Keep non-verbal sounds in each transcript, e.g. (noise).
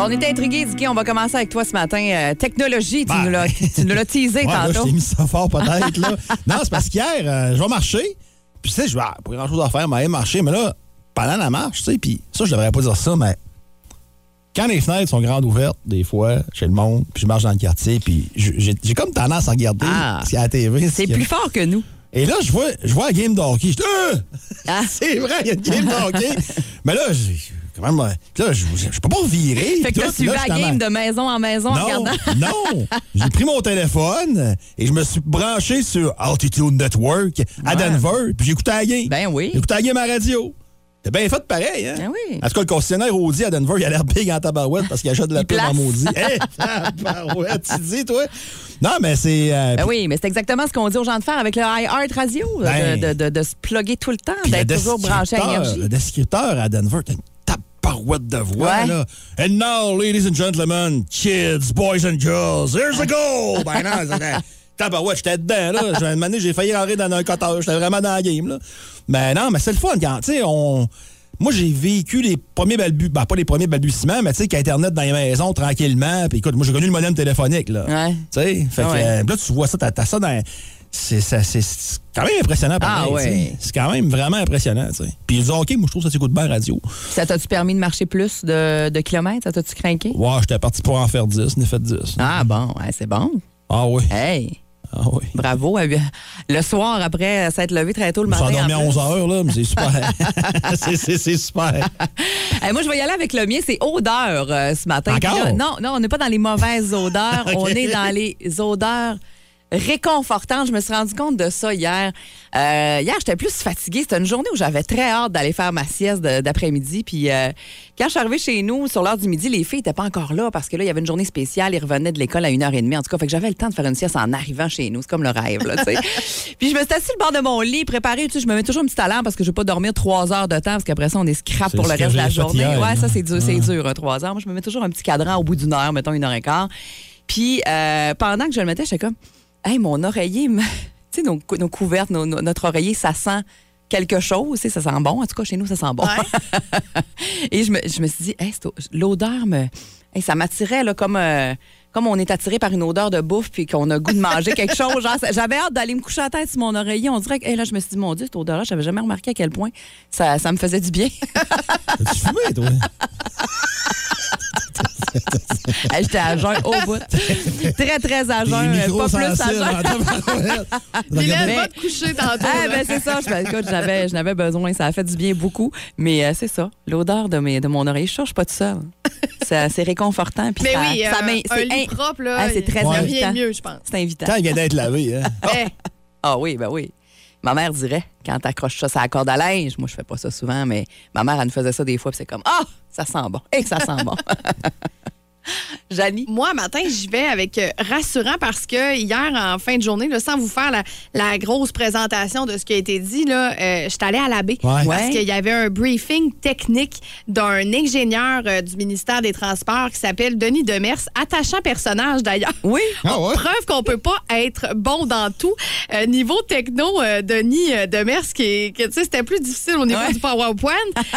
Bon, on était intrigués, Dicky. On va commencer avec toi ce matin. Euh, technologie, tu Ben. nous l'as- tu nous l'as teasé (laughs) Ouais, là, je tantôt. t'ai mis ça fort peut-être. là. non, c'est parce qu'hier, euh, je vais marcher. Puis, tu sais, je vais, pas grand-chose à faire, mais aller marcher. Mais là, pendant la marche, tu sais, puis ça, je devrais pas dire ça, mais quand les fenêtres sont grandes ouvertes, des fois, chez le monde, puis je marche dans le quartier, puis j'ai j'ai comme tendance à regarder Ah. ce qu'il y a à la TV. ce C'est a- plus fort que nous. Et là, je vois, je vois la game de hockey. Je dis, Ah! Ah. (laughs) c'est vrai, il y a une game de hockey. (laughs) mais là, j'ai quand même. euh, Là, je, je peux pas virer. Fait que t'as suivi la game de maison en maison en Non, regardant. (laughs) non. J'ai pris mon téléphone et je me suis branché sur Altitude Network à Ouais. Denver, puis j'ai écouté la game. Ben oui. J'ai écouté la game à radio. T'es bien fait pareil, hein? Ben oui. En tout cas, le concessionnaire Audi à Denver, il a l'air big en tabarouette parce qu'il achète de la pub en maudit. (laughs) Hé, tabarouette, tu dis, toi? Non, mais c'est... euh, Ben oui, mais c'est exactement ce qu'on dit aux gens de faire avec le iHeart Radio, Ben. de, de- de- de se plugger tout le temps, d'être toujours branché à descripteur, énergie. Le descripteur à Denver, t'as une tabarouette de voix, Ouais. là. And now, ladies and gentlemen, kids, boys and girls, here's the goal! (laughs) ben non, c'était... Tabarouette, j'étais dedans, là. J'ai- Une année, j'ai failli rentrer dans un cottage. J'étais vraiment dans la game, là. Mais non, mais c'est le fun quand, tu sais, on... Moi, j'ai vécu les premiers balbutiements, ben, pas les premiers balbutiements, mais tu sais, qu'Internet dans les maisons, tranquillement. Puis écoute, moi, j'ai connu le modem téléphonique, là. Ouais. Tu sais, fait que Ouais. euh, là, tu vois ça, t'as t'as ça dans... C'est ça- c'est- c'est quand même impressionnant, pareil, Ah ouais. C'est quand même vraiment impressionnant, tu sais. Puis il dit, OK, moi, je trouve que ça s'écoute bien radio. Ça t'a-tu permis de marcher plus de, de kilomètres? Ça t'a-tu craqué? Ouais, j'étais parti pour en faire 10, j'en ai fait 10. Ah bon, ouais, c'est bon. Ah oui, Hey, ah oui. bravo. Euh, Le soir, après s'être levé très tôt le matin. endormi à en plus. 11 heures, là, mais c'est super. (laughs) (laughs) c'est- c'est c'est super. (laughs) Hey, moi, je vais y aller avec le mien. C'est odeur euh, ce matin. Encore? Là, non, non, on n'est pas dans les mauvaises odeurs. On est dans les odeurs réconfortantes. Je me suis rendu compte de ça hier. Euh, hier, j'étais plus fatiguée. C'était une journée où j'avais très hâte d'aller faire ma sieste d'après-midi. Puis euh, quand je suis arrivée chez nous, sur l'heure du midi, les filles n'étaient pas encore là parce que là, il y avait une journée spéciale. Ils revenaient de l'école à 1h30. En tout cas, fait que j'avais le temps de faire une sieste en arrivant chez nous. C'est comme le rêve, là, tu sais. (laughs) Puis je me suis assise sur le bord de mon lit, préparée. Tu sais, je me mets toujours une petite alarme parce que je ne veux pas dormir trois heures de temps parce qu'après ça, on est scrap pour le reste de la journée. hier, ouais, ça, c'est dur, c'est Ouais. dur, un trois heures. Moi, je me mets toujours un petit cadran au bout d'une heure, mettons une heure et quart. Puis euh, pendant que je le mettais, j'étais comme, hey, mon oreiller, (laughs) tu sais, nos, cou- nos couvertes, nos- notre oreiller, ça sent quelque chose, tu sais, ça sent bon. En tout cas, chez nous, ça sent bon. (laughs) et je me, je me suis dit, hey, l'odeur me. hey, ça m'attirait, comme. euh, comme on est attiré par une odeur de bouffe puis qu'on a goût de manger quelque (laughs) chose. J'avais hâte d'aller me coucher à la tête sur mon oreiller. On dirait que hey, là, je me suis dit, mon Dieu, cette odeur-là, j'avais jamais remarqué à quel point ça, ça me faisait du bien. Fumé, toi? (laughs) J'étais à jeun au bout. Très, très à jeun. Euh, Pas plus à jeun. Mais- (laughs) va te coucher tantôt. Ah, ben c'est ça. Je, écoute, j'avais, je n'avais besoin. Ça a fait du bien beaucoup. Mais euh, c'est ça. L'odeur de, mes, de mon oreiller, je suis sûre, je suis pas toute seule. C'est, c'est réconfortant. Puis Mais ça, oui, ça un, m'in- un c'est lit in- propre, là, Ah, c'est il très invitant. de mieux, je pense. c'est invitant. Quand il vient d'être lavé, hein? (laughs) Ah oui, ben oui. Ma mère dirait, quand t'accroches ça, ça corde à linge. Moi, je fais pas ça souvent, mais ma mère, elle me faisait ça des fois, puis c'est comme, ah, ça sent bon. Et que ça sent bon. (laughs) (laughs) Janie? Moi, matin, j'y vais avec euh, rassurant parce que hier, en fin de journée, là, sans vous faire la, la grosse présentation de ce qui a été dit, là, euh, je suis allée à la baie Ouais. parce qu'il y avait un briefing technique d'un ingénieur euh, du ministère des Transports qui s'appelle Denis Demers, attachant personnage d'ailleurs. Oui. (laughs) Ah ouais? Preuve qu'on peut pas être bon dans tout. Euh, niveau techno, euh, Denis euh, Demers, qui sais, c'était plus difficile au niveau Ouais. du PowerPoint,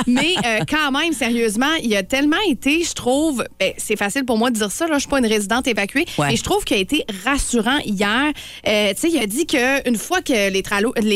mais euh, quand même, sérieusement, il a tellement été, je trouve, ben, c'est facile pour moi de dire ça, là, je suis pas une résidente évacuée, Ouais. mais je trouve qu'il a été rassurant hier. Euh, tu sais, il a dit qu'une fois que les,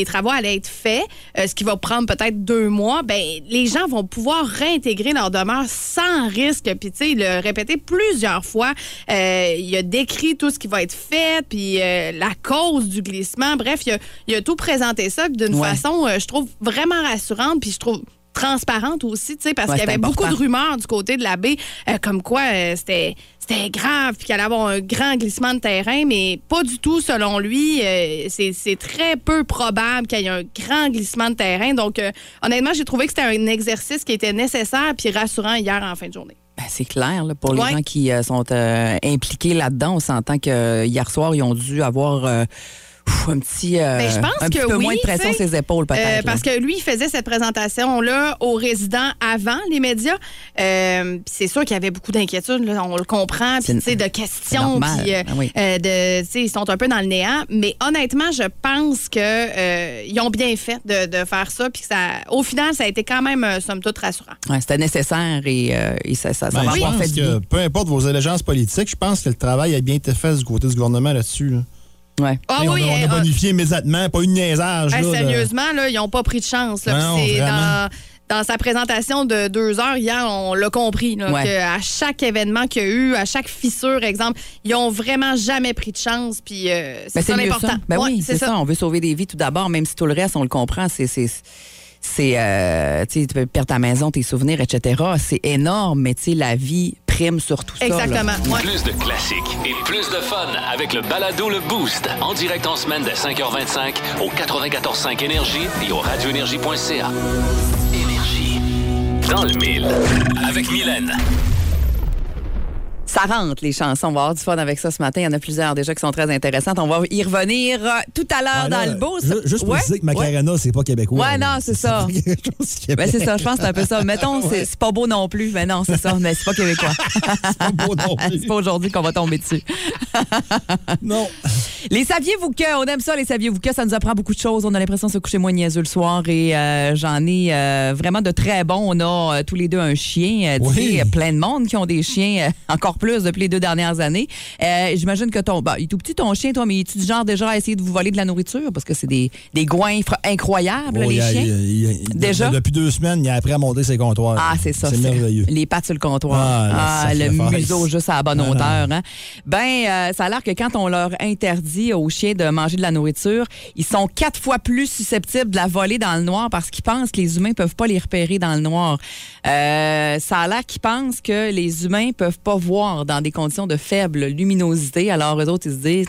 travaux allaient être faits, euh, ce qui va prendre peut-être deux mois, ben, les gens vont pouvoir réintégrer leur demeure sans risque. Puis, tu sais, il l'a répété plusieurs fois. Euh, il a décrit tout ce qui va être fait, puis la cause du glissement. Bref, il a, il a tout présenté ça d'une Ouais. façon, je trouve, vraiment rassurante, puis je trouve transparente aussi, tu sais, parce Ouais, qu'il y avait beaucoup de rumeurs du côté de la baie, euh, comme quoi euh, c'était c'était grave, puis qu'il allait avoir un grand glissement de terrain, mais pas du tout selon lui. Euh, c'est très peu probable qu'il y ait un grand glissement de terrain. Donc, euh, honnêtement, j'ai trouvé que c'était un exercice qui était nécessaire puis rassurant hier en fin de journée. Ben, c'est clair, là, pour les Ouais. gens qui euh, sont impliqués là-dedans. On s'entend que hier soir, ils ont dû avoir un petit, euh, Ben, je pense un petit que peu oui, moins de pression sur ses épaules, peut-être. Euh, parce que lui, il faisait cette présentation-là aux résidents avant les médias. Euh, c'est sûr qu'il y avait beaucoup d'inquiétudes, on le comprend, puis C'est- tu sais, de questions, puis euh, Ah oui. euh, de, tu sais, ils sont un peu dans le néant. Mais honnêtement, je pense que euh, ils ont bien fait de, de faire ça, puis ça, au final, ça a été quand même, somme toute, rassurant. Ouais, C'était nécessaire et, euh, et ça, ça, ça Ben, va avoir fait que peu importe vos allégeances politiques, je pense que le travail a bien été fait du côté du gouvernement là-dessus. là. Ouais. Ah on, oui, a, on a euh, bonifié immédiatement, pas une niaisage. Là, sérieusement, là, ils n'ont pas pris de chance. là. Non, dans, dans sa présentation de deux heures hier, on l'a compris. Là, Ouais. que à chaque événement qu'il y a eu, à chaque fissure, exemple, ils ont vraiment jamais pris de chance. Puis euh, c'est Ben, l'important. ça. Ben Ouais, oui, c'est ça. On veut sauver des vies tout d'abord, même si tout le reste, on le comprend. C'est. c'est c'est, euh, tu peux perdre ta maison, tes souvenirs, etc. C'est énorme, mais tu sais, la vie sur tout ça. Exactement. ouais. Plus de classiques et plus de fun avec le balado Le Boost. En direct en semaine dès 5h25 au 94.5 Énergie et au radioénergie.ca. Énergie. Dans le mille. Avec Mylène. Ça rentre, les chansons. On va avoir du fun avec ça ce matin. Il y en a plusieurs déjà qui sont très intéressantes. On va y revenir euh, tout à l'heure dans le beau. ju- Juste pour Ouais, dire que ouais. Macarena, c'est pas québécois. Ouais, non, c'est (laughs) ça. Ben, c'est ça, je pense que c'est un peu ça. Mettons, c'est- c'est pas beau non plus. Mais non, c'est ça, mais c'est pas québécois. (laughs) pas beau non (laughs) plus. c'est pas aujourd'hui qu'on va tomber dessus. Non. Les saviez-vous que? On aime ça, les saviez-vous que? Ça nous apprend beaucoup de choses. On a l'impression de se coucher moins niaiseux le soir et euh, j'en ai euh, vraiment de très bons. On a tous les deux un chien. euh, tu Oui. sais, plein de monde qui ont des chiens, euh, encore plus depuis les deux dernières années. Euh, J'imagine que ton. Bah, il est tout petit ton chien, toi, mais es-tu du genre déjà à essayer de vous voler de la nourriture? Parce que c'est des, des goinfres incroyables, Oh, les a- chiens. il a- il a- Déjà? Depuis deux semaines, il a appris à monter ses comptoirs. Ah, c'est ça. C'est merveilleux. Les pattes sur le comptoir. Ah, Ah, le museau juste à la bonne Ah, non. hauteur. Hein? Ben, euh, ça a l'air que quand on leur interdit aux chiens de manger de la nourriture, ils sont quatre fois plus susceptibles de la voler dans le noir parce qu'ils pensent que les humains peuvent pas les repérer dans le noir. Euh, ça a l'air qu'ils pensent que les humains peuvent pas voir dans des conditions de faible luminosité. Alors, eux autres, ils se disent...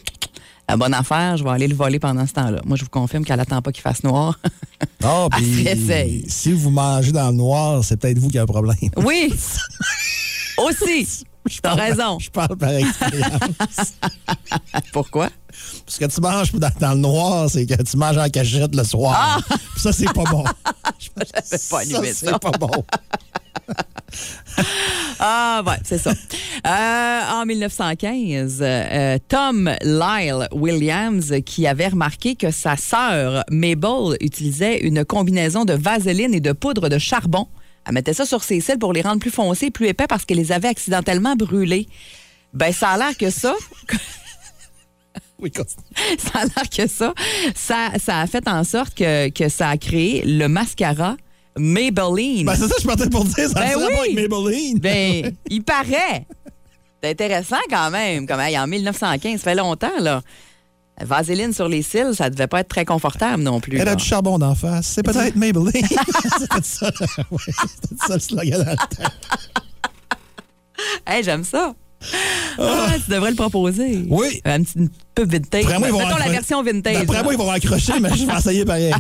La bonne affaire, je vais aller le voler pendant ce temps-là. Moi, je vous confirme qu'elle attend pas qu'il fasse noir. (laughs) Ah, Elle puis si vous mangez dans le noir, c'est peut-être vous qui avez un problème. Oui! (laughs) Aussi! T'as raison. Je parle par expérience. (laughs) Pourquoi? Parce que tu manges dans, dans le noir, c'est que tu manges en cachette le soir. Puis Ça, c'est pas bon. J'avais pas allumé ça. c'est pas bon. Ah, ouais, c'est ça. Euh, en 1915, euh, Tom Lyle Williams, qui avait remarqué que sa sœur Mabel utilisait une combinaison de vaseline et de poudre de charbon. Elle mettait ça sur ses cils pour les rendre plus foncés et plus épais parce qu'elle les avait accidentellement brûlés. Ben, ça a l'air que ça, (laughs) Oui, (laughs) ça a l'air que ça, ça, ça a fait en sorte que, que ça a créé le mascara Maybelline. Ben, c'est ça que je partais pour dire. Ça Ben oui. avec Maybelline. Ben, (laughs) il paraît. C'est intéressant quand même. Comme, hey, en 1915, ça fait longtemps, là. Vaseline sur les cils, ça devait pas être très confortable non plus. Elle là. a du charbon d'en face. C'est peut-être Maybelline. (laughs) c'était ça, (laughs) ouais, c'était ça le slogan le temps. Hey, j'aime ça. Ah, tu devrais le proposer. Oui. Un petit une peu vintage. Moi, ils vont Mettons la raccro- version vintage. D'après là. moi, ils vont raccrocher, mais je vais essayer pareil.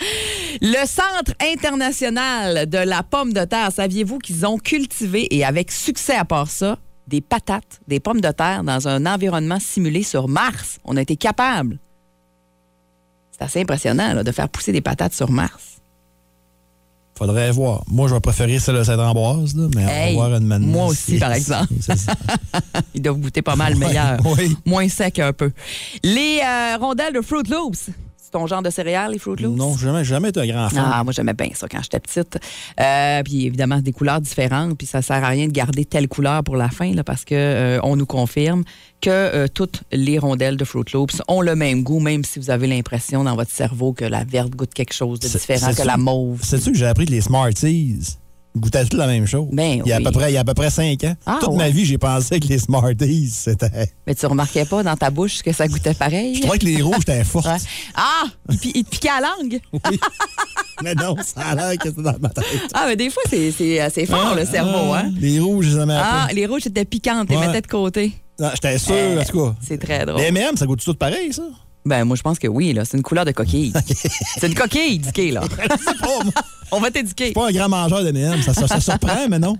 (laughs) Le Centre international de la pomme de terre, saviez-vous qu'ils ont cultivé, et avec succès à part ça, des patates, des pommes de terre dans un environnement simulé sur Mars? On a été capable. C'est assez impressionnant là, de faire pousser des patates sur Mars. Faudrait voir. Moi, je vais préférer celle de là, mais Hey, on va voir une manne. moi aussi, par exemple. (laughs) Ils doivent goûter pas mal Ouais, meilleur. oui. Moins sec un peu. Les euh, rondelles de Fruit Loops. C'est ton genre de céréales, les Fruit Loops? Non, jamais, jamais été un grand fan. Ah, moi, j'aimais bien ça quand j'étais petite. Euh, puis évidemment, des couleurs différentes. Puis ça sert à rien de garder telle couleur pour la fin, là, parce que euh, on nous confirme que euh, toutes les rondelles de Fruit Loops ont le même goût, même si vous avez l'impression dans votre cerveau que la verte goûte quelque chose de différent que la mauve. Sais-tu que j'ai appris que les Smarties goûtaient toutes la même chose? Ben il, y a à oui. peu près, il y a à peu près 5 ans. Ah, Toute ma vie, j'ai pensé que les Smarties, c'était. Mais tu remarquais pas dans ta bouche que ça goûtait pareil? Je trouvais que les rouges étaient fortes. Ouais. Ah! Il, pi- il te piquait à la langue? Oui. (laughs) Mais non, ça a l'air que c'est dans ma tête. Ah, mais des fois, c'est- assez fort, le cerveau, Ah, hein? Les rouges, aimais Ah, les rouges étaient piquantes, Ouais. mettais de côté. Non, J'étais sûr, en tout cas. C'est très drôle. Les M&M, ça goûte tout pareil, ça? Ben, moi, je pense que oui, là. C'est une couleur de coquille. (laughs) c'est une coquille, Dicky, là. (laughs) (laughs) On va t'éduquer. Pas un grand mangeur de M&M. Ça, ça, ça surprend, mais non.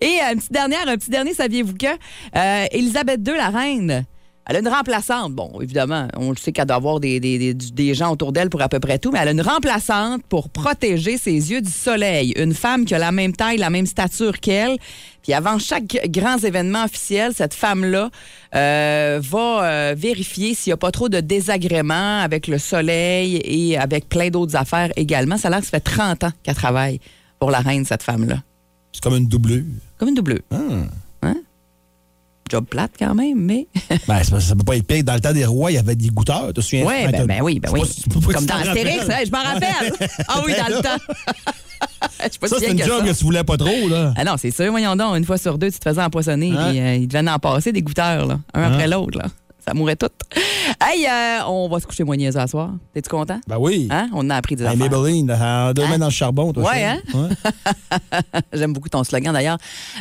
Et euh, une petite dernière, un petit dernier, saviez-vous que euh, Elisabeth II, la reine, elle a une remplaçante. Bon, évidemment, on le sait qu'elle doit avoir des, des- des- des gens autour d'elle pour à peu près tout, mais elle a une remplaçante pour protéger ses yeux du soleil. Une femme qui a la même taille, la même stature qu'elle. Puis avant chaque grand événement officiel, cette femme-là euh, va euh, vérifier s'il n'y a pas trop de désagréments avec le soleil et avec plein d'autres affaires également. Ça a l'air que ça fait 30 ans qu'elle travaille pour la reine, cette femme-là. C'est comme une doublure. Comme une doublure. Hein? Job plate quand même, mais. (laughs) Ben, pas- ça peut pas être pire. Dans le temps des rois, il y avait des goûteurs. Tu te souviens? Oui, ben, ben oui, ben oui. pas Comme dans Astérix, hein, je m'en rappelle. (laughs) Ah oui, dans le temps. (laughs) Pas Ça, si c'est une que job ça. que tu voulais pas trop, là. Ah non, c'est sûr, voyons donc, une fois sur deux, tu te faisais empoisonner, Hein? puis euh, il devait en passer des goûteurs, là, un après Hein? l'autre, là. Ça mourait tout. Hey, euh, on va se coucher moins niaiseux à soir. T'es-tu content? Ben oui. Hein? On a appris des Hey, affaires. Maybelline, en deux Hein? mains dans le charbon, toi. Ouais, ça. hein? Ouais. J'aime beaucoup ton slogan, d'ailleurs.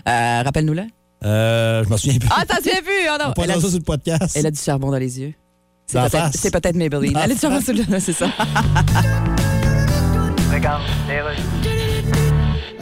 Euh, Rappelle-nous-le. Euh, je m'en souviens plus. Ah, t'en souviens plus? On non. Elle a, ça sur le podcast. elle a du charbon dans les yeux. C'est peut-être- peut-être Maybelline. Dans Elle a du charbon sur le... (laughs) C'est ça.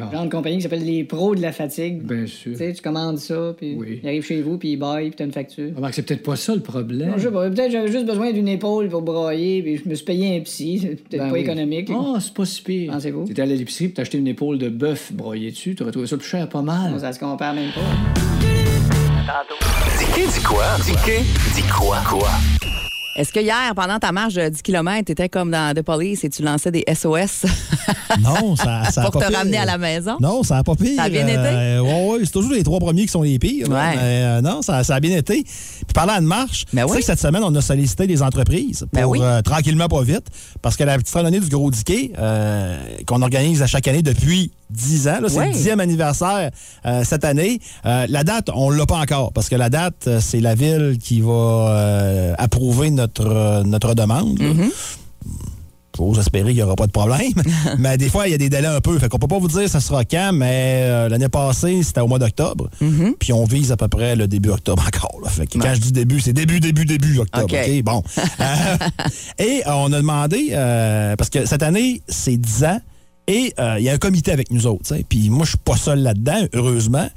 D'accord. Genre de compagnie qui s'appelle les pros de la fatigue. Bien sûr. Tu sais, tu commandes ça, puis Oui. il arrive chez vous, puis il baille, puis t'as une facture. Remarque, c'est peut-être pas ça le problème. Non, je sais pas, peut-être j'avais juste besoin d'une épaule pour broyer, puis je me suis payé un psy. C'est peut-être Ben pas oui. économique. Ah, c'est pas si pire. Pensez-vous? T'étais allé à l'épicerie puis t'as acheté une épaule de bœuf broyée dessus. T'aurais trouvé ça plus cher, pas mal. Ça se compare même pas. Dis dis quoi? Dis dis quoi? Quoi? Est-ce que hier, pendant ta marche de 10 km, tu étais comme dans The Police et tu lançais des SOS (laughs) Non, ça, ça a pour pas te pire. ramener à la maison? Non, ça n'a pas pire. Ça a bien été? Euh, ouais, c'est toujours les trois premiers qui sont les pires. là. Ouais. Mais, euh, non, ça, ça a bien été. Puis parlant de marche, Ben tu sais oui. que cette semaine, on a sollicité des entreprises pour Ben oui. euh, tranquillement pas vite, parce que la petite randonnée du Gros Diquet, qu'on organise à chaque année depuis 10 ans, c'est Oui. le 10e anniversaire euh, cette année. Euh, la date, on l'a pas encore, parce que la date, euh, c'est la ville qui va euh, approuver notre, notre demande. là. Mm-hmm. Espérer qu'il n'y aura pas de problème. (laughs) mais des fois, il y a des délais un peu. Fait qu'on peut pas vous dire ça sera quand, mais l'année passée, c'était au mois d'octobre. Mm-hmm. Puis on vise à peu près le début octobre encore. là. Fait que quand je dis début, c'est début, début, début octobre. OK. Bon. (laughs) Et on a demandé, parce que cette année, c'est 10 ans, et euh, il y a un comité avec nous autres. Puis moi, je suis pas seul là-dedans, heureusement.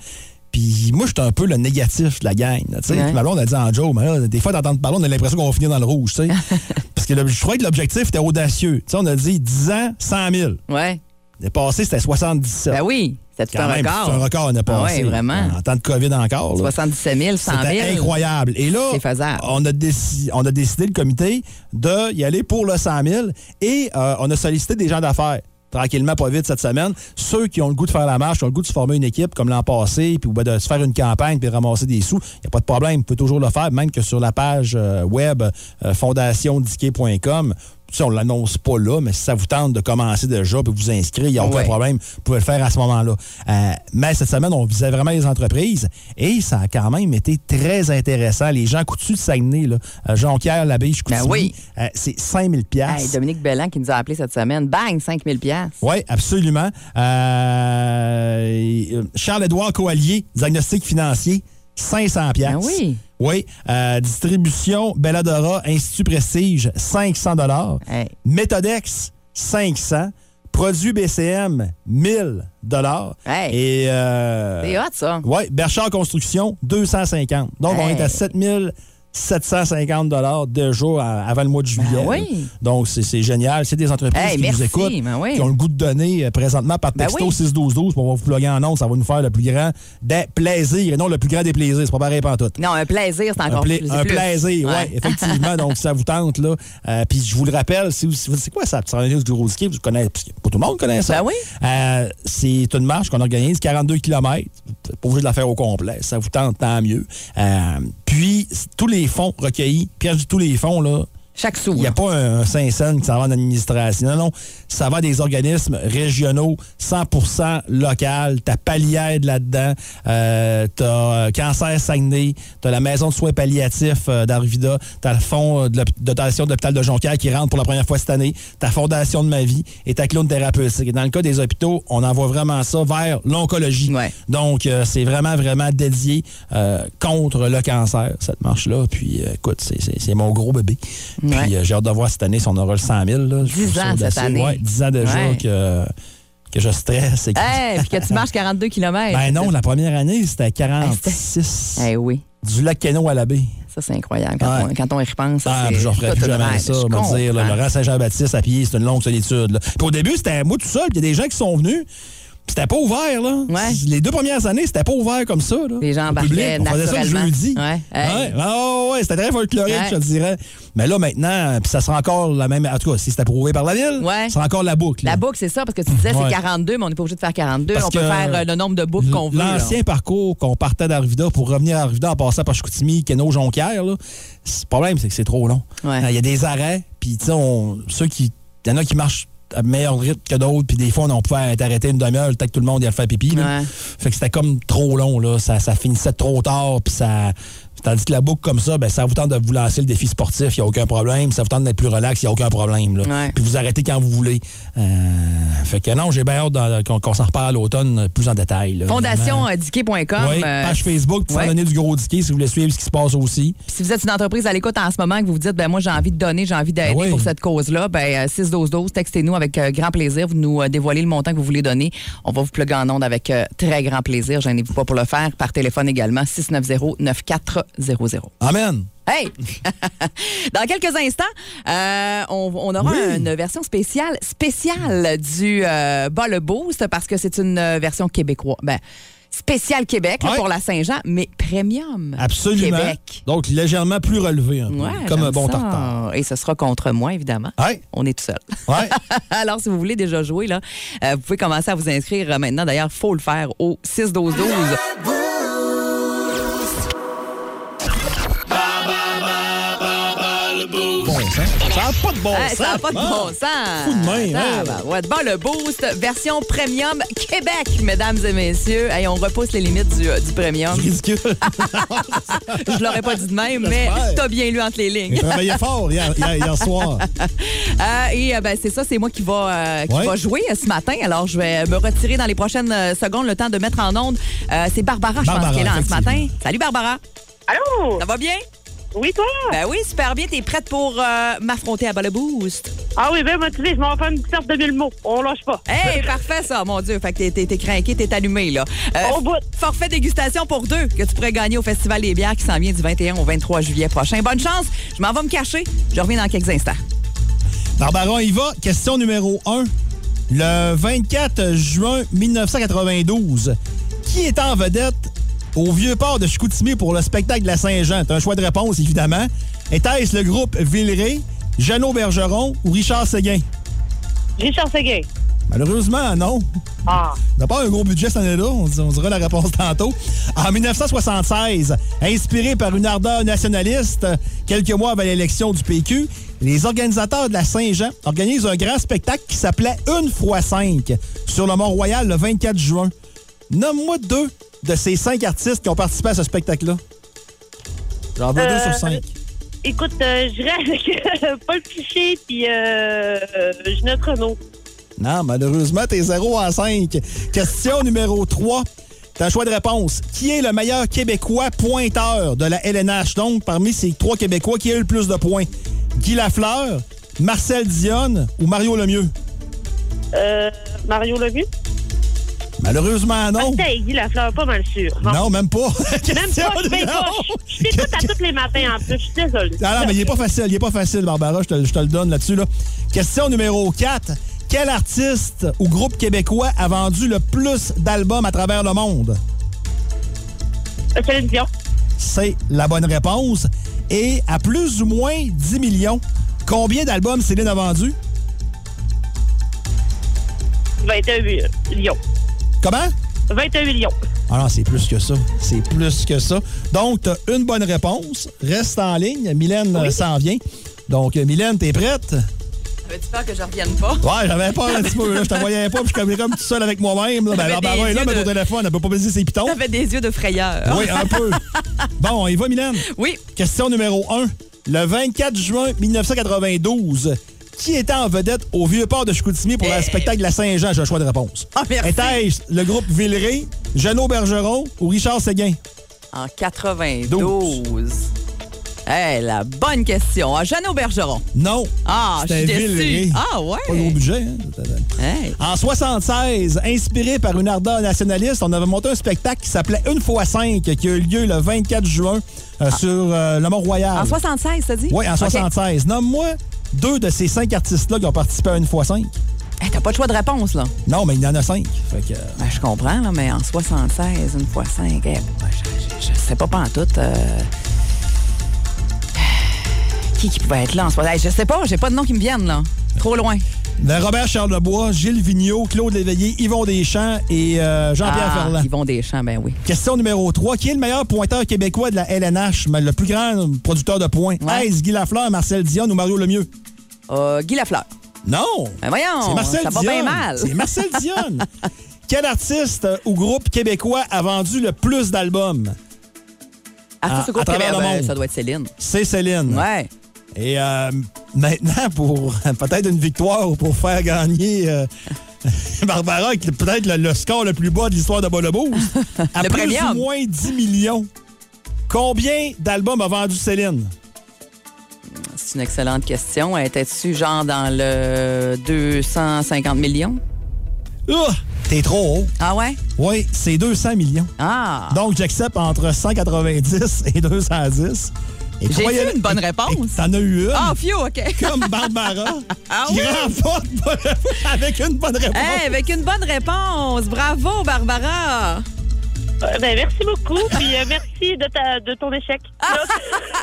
Puis moi, j'étais un peu le négatif de la gang. sais. Ouais. Puis ma blonde a dit en Joe, mais là, des fois, d'entendre parler, on a l'impression qu'on va finir dans le rouge. sais. (laughs) Parce que le- je trouvais que l'objectif était audacieux. On a dit 10 ans, 100 000. Ouais. Passée, c'était 77. Ben oui, c'est un même, record. C'est un record l'année Ah passée. ouais, vraiment. En temps de COVID encore. là. 77 000, 100 000. C'était incroyable. Et là, on a, déci- on a décidé, le comité, d'y aller pour le 100 000 et euh, on a sollicité des gens d'affaires. Tranquillement, pas vite cette semaine. Ceux qui ont le goût de faire la marche, qui ont le goût de former une équipe comme l'an passé, puis ben, de se faire une campagne, puis de ramasser des sous, il n'y a pas de problème. Vous pouvez toujours le faire, même que sur la page euh, web euh. On ne l'annonce pas là, mais si ça vous tente de commencer déjà puis vous inscrire, il n'y a aucun Ouais. problème. Vous pouvez le faire à ce moment-là. Euh, mais cette semaine, on visait vraiment les entreprises et ça a quand même été très intéressant. Les gens coutus de Saguenay, là, euh, Jonquière, la Biche, Ben oui. euh, c'est 5000 Hey, Dominique Belland qui nous a appelé cette semaine. Bang, 5 000 oui, absolument. Et, euh, Charles-Édouard Coallier, diagnostic financier, 500 Ben oui. Oui. Euh, distribution Belladora, Institut Prestige, 500 dollars. Hey. Méthodex, 500. Produits BCM, 1000 dollars. Hey. Et euh, C'est hot, ça. oui, Berchard Construction, 250. Donc, on est à 7750 dollars de jour à- avant le mois de juillet. Ben oui. Donc, c'est génial. C'est des entreprises Hey, qui merci, nous écoutent, ben oui. qui ont le goût de donner euh, présentement par Ben texto oui. 61212 pour vous plugger en ondes. Ça va nous faire le plus grand des plaisirs et non le plus grand des plaisirs. C'est pas pareil pas tout. Non, un plaisir, c'est Un, encore pla- plus. un plus. plaisir, oui, Ouais. effectivement. donc, (laughs) ça vous tente, là. Euh, Puis, je vous le rappelle, si vous, c'est quoi ça, petite du Ski? Vous connaissez, pas tout le monde connaît ça. Ben oui. Euh, c'est une marche qu'on organise, 42 km. Pas obligé de la faire au complet. Ça vous tente, tant mieux. Euh, puis, tous les fonds recueillis, puis tous les fonds, là, Chaque sou. Il n'y a pas un, un 5 cents qui s'en va en administration. Non, non. Ça va à des organismes régionaux, 100% local. T'as Paliaide là-dedans. Euh, t'as euh, Cancer Saguenay. T'as la maison de soins palliatifs euh, d'Arvida. T'as le fonds euh, de dotation de l'hôpital de Jonquière qui rentre pour la première fois cette année. Ta fondation de ma vie et ta clown thérapeutique. Dans le cas des hôpitaux, on envoie vraiment ça vers l'oncologie. Ouais. Donc, euh, c'est vraiment, vraiment dédié euh, contre le cancer, cette marche-là. Puis, euh, écoute, c'est mon gros bébé. Ouais. Puis, euh, j'ai hâte de voir cette année si on aura le 100 000. Là. Je 10 trouve ça ans cette année. Ouais, 10 ans déjà Ouais. que, que je stresse. Et que- Hey, puis que tu (laughs) marches 42 km. ben non, la première année, c'était 46. Eh oui. du lac Quénon à la baie. Ça, c'est incroyable. Quand, Ouais. on, quand on y repense, Ah, ferais tout plus jamais ça, Je dire. là, comprends. Laurent Saint-Jean-Baptiste à pied, c'est une longue solitude. Puis au début, c'était moi tout seul, puis il y a des gens qui sont venus. C'était pas ouvert, là. Ouais. Les deux premières années, c'était pas ouvert comme ça. Là, Les gens embarquaient. On faisait ça le jeudi. Ouais. Hey. Ouais. Ah, ouais, c'était très folklorique, Ouais. je te dirais. Mais là, maintenant, puis ça sera encore la même. En tout cas, si c'était approuvé par la ville, Ouais. ça sera encore la boucle. là. La boucle, c'est ça, parce que tu disais Ouais. c'est 42, mais on n'est pas obligé de faire 42. Parce on peut faire euh, le nombre de boucles qu'on veut. L'ancien parcours qu'on partait d'Arvida pour revenir à Arvida en passant par Chicoutimi, Keno, Jonquière, là, c'est- le problème, c'est que c'est trop long. Ouais. Il y a des arrêts, puis tu sais, ceux qui. Il y en a qui marchent à meilleur rythme que d'autres, puis des fois, on pouvait être arrêté une demi-heure, le temps que tout le monde y a fait pipi. là. Ouais. Fait que c'était comme trop long, là. Ça, ça finissait trop tard, puis ça. Tandis que la boucle comme ça, ben, ça vous tente de vous lancer le défi sportif, il n'y a aucun problème. Ça vous tente d'être plus relax, il n'y a aucun problème. Là. Ouais. Puis vous arrêtez quand vous voulez. Euh, fait que non, j'ai bien hâte qu'on s'en reparle à l'automne euh, plus en détail. là. Oui, euh, page Facebook pour ouais. faire donner du gros diquet si vous voulez suivre ce qui se passe aussi. Puis si vous êtes une entreprise à l'écoute en ce moment que vous vous dites, ben moi j'ai envie de donner, j'ai envie d'aider oui. pour cette cause-là, ben 61212, textez-nous avec euh, grand plaisir. Vous nous euh, dévoilez le montant que vous voulez donner. On va vous plugger en onde avec très grand plaisir. Gênez-vous pas pour le faire. Par téléphone également, 690-9400. Amen. Hey! (laughs) Dans quelques instants, euh, on, on aura Oui. une version spéciale spéciale du euh, Bas le Boost parce que c'est une version québécoise. Ben, spéciale Québec là, Ouais. pour la Saint-Jean, mais premium Absolument. Québec. Donc légèrement plus relevé, un peu, Ouais, comme un bon ça. tartare. Et ce sera contre moi, évidemment. Ouais. On est tout seul. (laughs) Alors, si vous voulez déjà jouer, là, euh, vous pouvez commencer à vous inscrire euh, maintenant. D'ailleurs, il faut le faire au 6-12-12. Bon sens. Ça n'a pas de bon Hey, sens. ça n'a pas de Ah. bon sens. Fou de main, hein? Ouais, bon, le boost, version premium Québec, mesdames et messieurs. Hey, on repousse les limites du, euh, du premium. Ridicule. (laughs) (laughs) Je l'aurais pas dit de même, mais t'as bien lu entre les lignes. travaillé fort hier, hier- hier soir. (laughs) Euh, et euh, ben, c'est ça, c'est moi qui va, euh, qui Ouais. va jouer euh, ce matin. Alors, je vais me retirer dans les prochaines secondes, le temps de mettre en onde. Euh, c'est Barbara, je pense, Barbara, qui est là hein, ce matin. Salut, Barbara. Allô? Ça va bien? Oui, toi? Ben oui, super bien. T'es prête pour euh, m'affronter à bas le boost? Ah oui, bien motivé, je m'en vais faire une petite sorte de mille mots. On lâche pas. Hey, (laughs) parfait ça, mon Dieu. Fait que t'es- t'es t'es craqué, t'es allumé, là. Euh, Au bout. Forfait dégustation pour deux que tu pourrais gagner au Festival des bières qui s'en vient du 21 au 23 juillet prochain. Bonne chance. Je m'en vais me cacher. Je reviens dans quelques instants. Barbara, on y va. Question numéro 1. Le 24 juin 1992, qui est en vedette au vieux port de Chicoutimi pour le spectacle de la Saint-Jean? T'as un choix de réponse, évidemment. Était-ce le groupe Villeray, Jeannot Bergeron ou Richard Séguin? Richard Seguin. Malheureusement, non. Ah. On n'a pas un gros budget cette année-là, on, on dira la réponse (laughs) tantôt. En 1976, inspiré par une ardeur nationaliste, quelques mois avant l'élection du PQ, les organisateurs de la Saint-Jean organisent un grand spectacle qui s'appelait Une fois cinq sur le Mont-Royal le 24 juin. Nomme-moi deux de ces cinq artistes qui ont participé à ce spectacle-là? J'en veux deux Euh, sur cinq. Écoute, euh, je dirais avec euh, Paul Piché puis euh, euh, Renault. Non, malheureusement, t'es 0 à 5. Question numéro 3. T'as un choix de réponse. Qui est le meilleur Québécois pointeur de la LNH? Donc, parmi ces trois Québécois, qui a eu le plus de points? Guy Lafleur, Marcel Dionne ou Mario Lemieux? Euh, Mario Lemieux. Malheureusement, non. T'as Guy Lafleur, pas mal sûr. Bon. Non, même pas. (laughs) Même pas, pas. Je t'écoute à tous les matins en plus, je suis désolée. Ah non, mais il est pas facile, il est pas facile, Barbara, je te, je te le donne là-dessus. Là. Question numéro 4. Quel artiste ou groupe québécois a vendu le plus d'albums à travers le monde? Céline Dion. C'est la bonne réponse. Et à plus ou moins 10 millions, combien d'albums Céline a vendu? 21 millions. Comment? 21 millions. Ah non, c'est plus que ça. C'est plus que ça. Donc, tu as une bonne réponse. Reste en ligne. Mylène euh, s'en vient. Donc, euh, Mylène, t'es prête? Avais-tu peur que je revienne pas? Ouais, j'avais peur un petit peu. Là. Je te voyais pas, puis je suis comme tout seul avec moi-même. là. Ben, T'avais Barbara des est là, mais au téléphone, elle peut pas baiser ses pitons. T'avais des yeux de frayeur. Oui, un peu. (laughs) Bon, on y va, Mylène? Oui. Question numéro 1. Le 24 juin 1992, qui était en vedette au Vieux-Port de Chicoutimi pour le spectacle de la Saint-Jean? J'ai un choix de réponse. Ah, merci. Était-ce le groupe Villeray, Jeannot Bergeron ou Richard Séguin? En 92. Hey, la bonne question. Ah, Jeannot Bergeron. Non. Ah, je suis déçue. Ah, ouais. Pas gros budget, hein? Hey. En 76, inspiré par une ardeur nationaliste, on avait monté un spectacle qui s'appelait Une fois 5 qui a eu lieu le 24 juin euh, sur euh, le Mont-Royal. En 76, t'as dit? Oui, en OK. 76. Nomme-moi deux de ces cinq artistes-là qui ont participé à Une fois 5. Hey, T'as pas de choix de réponse, là. Non, mais il y en a cinq. Fait que, euh, Ben, je comprends, là, mais en 76, une fois 5, je, je, je sais pas pas en tout. euh, (sighs) Qui qui pouvait être là en 76? Hey, je sais pas, j'ai pas de nom qui me viennent, là. Trop loin. De Robert Charlebois, Gilles Vigneault, Claude Léveillé, Yvon Deschamps et euh, Jean-Pierre Ah, Ferland. Yvon Deschamps, ben oui. Question numéro 3. Qui est le meilleur pointeur québécois de la LNH, mais le plus grand producteur de points? Ouais. Est-ce Guy Lafleur, Marcel Dion ou Mario Lemieux? Euh, Guy Lafleur. Non! Ben voyons, C'est Marcel ça va bien mal. C'est Marcel Dion. (laughs) Quel artiste ou groupe québécois a vendu le plus d'albums? Artiste à- groupe à travers le ben, monde. ça doit être Céline. C'est Céline. Ouais. Et euh, maintenant, pour (laughs) peut-être une victoire ou pour faire gagner euh, (laughs) Barbara, avec le- peut-être le, le score le plus bas de l'histoire de Bolobos, (laughs) à Le plus premium. ou moins 10 millions, combien d'albums a vendu Céline? C'est une excellente question. Étais-tu genre dans le 250 millions? Ah, T'es trop haut. Ah ouais? Oui, c'est 200 millions. Ah! Donc, j'accepte entre 190 et 210. J'ai eu une bonne réponse. T'en as eu une. Ah, Fio, OK. (laughs) Comme Barbara, Ah qui oui? remporte avec une bonne réponse. Hey, avec une bonne réponse. Bravo, Barbara. Euh, ben, merci beaucoup, puis euh, merci de, ta, de ton échec. (laughs)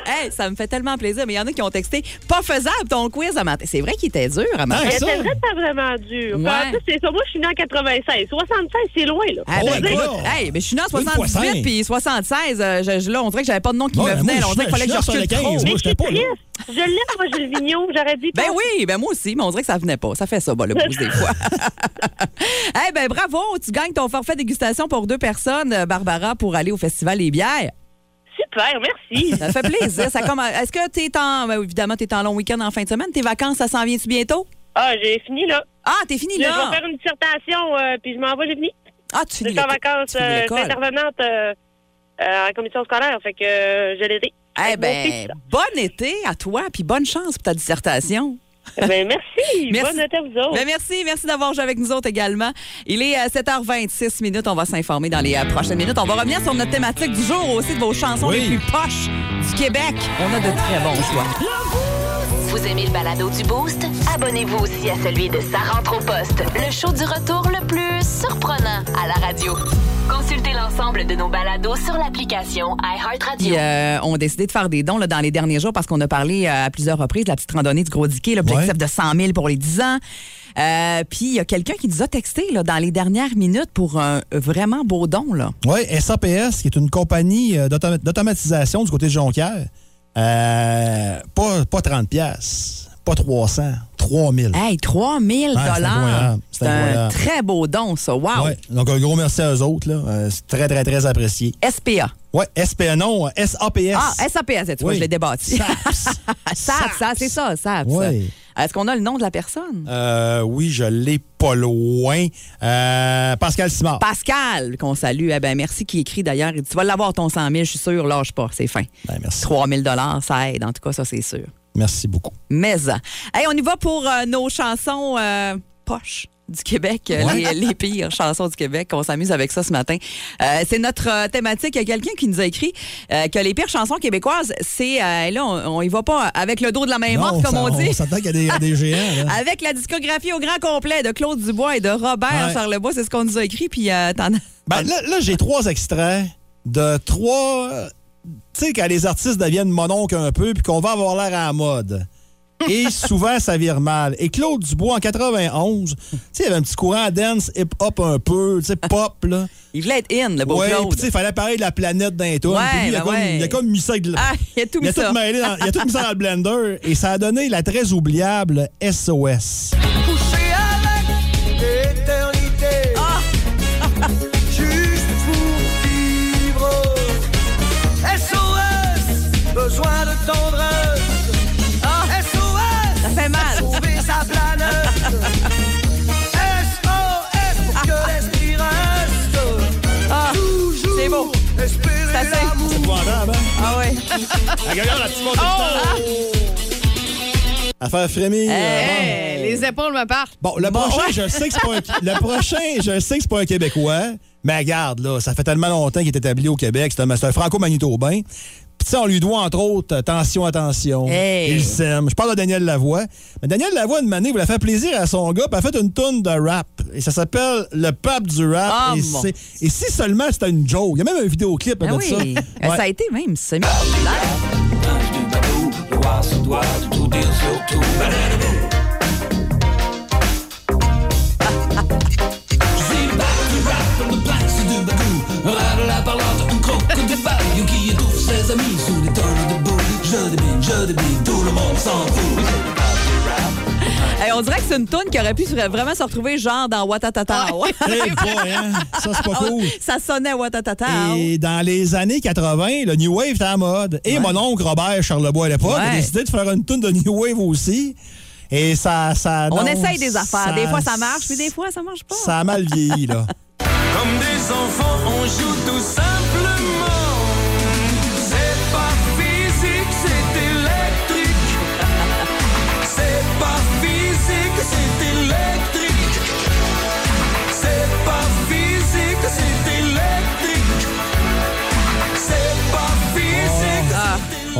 Hey, ça me fait tellement plaisir. Mais il y en a qui ont texté pas faisable ton quiz à matin. C'est vrai qu'il était dur à matin. Ah, Mais c'est vrai, c'est vraiment dur. Ouais. En plus, c'est ça. Moi, je suis née en 96. 76, c'est loin, là. Ah, ben, écoute, hey, ben, je suis née en Une fois 78 cinq. puis 76. euh, je, je- là, on dirait que j'avais pas de nom qui Ouais, me venait. je On dirait qu'il fallait que je recule sur le trop. 15, moi, j'étais pas. Triste. Je l'aime, moi, Gilles Vigneault. J'aurais dit. Ben pas. oui, ben moi aussi, mais on dirait que ça venait pas. Ça fait ça, bah, le boost des fois. (laughs) Eh ben bravo, tu gagnes ton forfait dégustation pour deux personnes, euh, Barbara, pour aller au Festival Les Bières. Super, merci. (laughs) Ça fait plaisir. Ça commence- Est-ce que tu es en. ben, évidemment, tu es en long week-end en fin de semaine. Tes vacances, ça s'en vient-tu bientôt? Ah, j'ai fini, là. Ah, t'es fini Là, je vais faire une dissertation, euh, puis je m'en vais, j'ai fini. Ah, tu Je finis suis en vacances. Euh, je suis intervenante euh, en commission scolaire, fait que je l'ai dit. Eh fils. bon été à toi, puis bonne chance pour ta dissertation. (laughs) Ben, merci. Merci. Bonne note à vous autres. Ben, merci, merci d'avoir joué avec nous autres également. Il est euh, 7h26 minutes. On va s'informer dans les euh, prochaines minutes. On va revenir sur notre thématique du jour aussi de vos chansons Oui. les plus poches du Québec. On a de très bons choix. Vous aimez le balado du Boost? Abonnez-vous aussi à celui de Sa rentre au poste, le show du retour le plus surprenant à la radio. Consultez l'ensemble de nos balados sur l'application iHeartRadio. Puis, euh, on a décidé de faire des dons là, dans les derniers jours parce qu'on a parlé euh, à plusieurs reprises de la petite randonnée du Gros Diquet, l'objectif Ouais. de 100 000 pour les 10 ans. Euh, puis, il y a quelqu'un qui nous a texté là, dans les dernières minutes pour un vraiment beau don. Là. Oui, SAPS, qui est une compagnie euh, d'automa- d'automatisation du côté de Jonquière. Euh, pas, pas 30 pièces, pas 300, 3000. Hey, 3 000 Ouais, c'est un très beau don, ça. Wow! Ouais, donc un gros merci à eux autres. là. Euh, c'est très, très, très apprécié. SPA. Oui, SPA, non, SAPS. Ah, SAPS, tu vois, Oui. je l'ai débattu. SAPS. (laughs) SAPS, ça, c'est ça, SAPS. Oui. Est-ce qu'on a le nom de la personne? Euh, oui, je l'ai pas loin. Euh, Pascal Simard. Pascal, qu'on salue. Eh ben, merci, qui écrit d'ailleurs. Il dit, Tu vas l'avoir ton 100 000, je suis sûr, lâche pas, c'est fin. Ben, merci. 3 000 ça aide, en tout cas, ça, c'est sûr. Merci beaucoup. Mais, euh, hey, on y va pour euh, nos chansons poches du Québec, euh, Ouais. les, les pires chansons du Québec. On s'amuse avec ça ce matin. Euh, c'est notre euh, thématique. Il y a quelqu'un qui nous a écrit euh, que les pires chansons québécoises, c'est... euh, là, on, on y va pas avec le dos de la main morte, Non, comme ça- on dit. On s'attend qu'il y a des, géants. là. (laughs) Avec la discographie au grand complet de Claude Dubois et de Robert Ouais. Charlebois, c'est ce qu'on nous a écrit. Puis t'en Ben, là, là, j'ai trois extraits de trois. Tu sais, quand les artistes deviennent mononques un peu puis qu'on va avoir l'air à la mode. Et souvent, ça vire mal. Et Claude Dubois, en 91, tu sais, il avait un petit courant dance, hip-hop un peu, tu sais, pop, là. Il voulait être in, le beau Ouais, Claude. il fallait parler de la planète d'un tour. Il, a ben comme, il a comme mis ça Ah, il a tout il mis a tout ça. mêlé dans- il a tout mis ça dans le blender et ça a donné la très oubliable SOS. Regarde la petite montée de temps. À faire frémir. Hey, bon. les épaules me partent. Bon, le prochain, je sais que c'est pas un, le prochain, je sais que c'est pas un Québécois, mais regarde, là, ça fait tellement longtemps qu'il est établi au Québec. C'est un, c'est un franco-manitobain. Puis, on lui doit, entre autres, Attention, attention. Hey. Il s'aime. Je parle de Daniel Lavoie. Mais Daniel Lavoie, une manée, voulait faire plaisir à son gars, puis a fait une tourne de rap. Et ça s'appelle Le pape du rap. Ah, et, mon. c'est- et si seulement c'était une joke. Il y a même un vidéoclip Ben de oui. ça. Euh, Ouais. Ça a été même (laughs) Hey, on dirait que c'est une toune qui aurait pu vraiment se retrouver genre dans Watatata. Ouais. (laughs) Hey, boy, hein? Ça, c'est pas cool. Ça sonnait Watatata. Et dans les années 80, le New Wave était à la mode. Et mon oncle Robert Charlebois à l'époque a décidé de faire une tune de New Wave aussi. Et ça. ça On non, essaye des affaires. Des fois, ça marche, puis des fois, ça marche pas. Ça a mal vieilli, là. Comme des enfants, on joue tout simplement.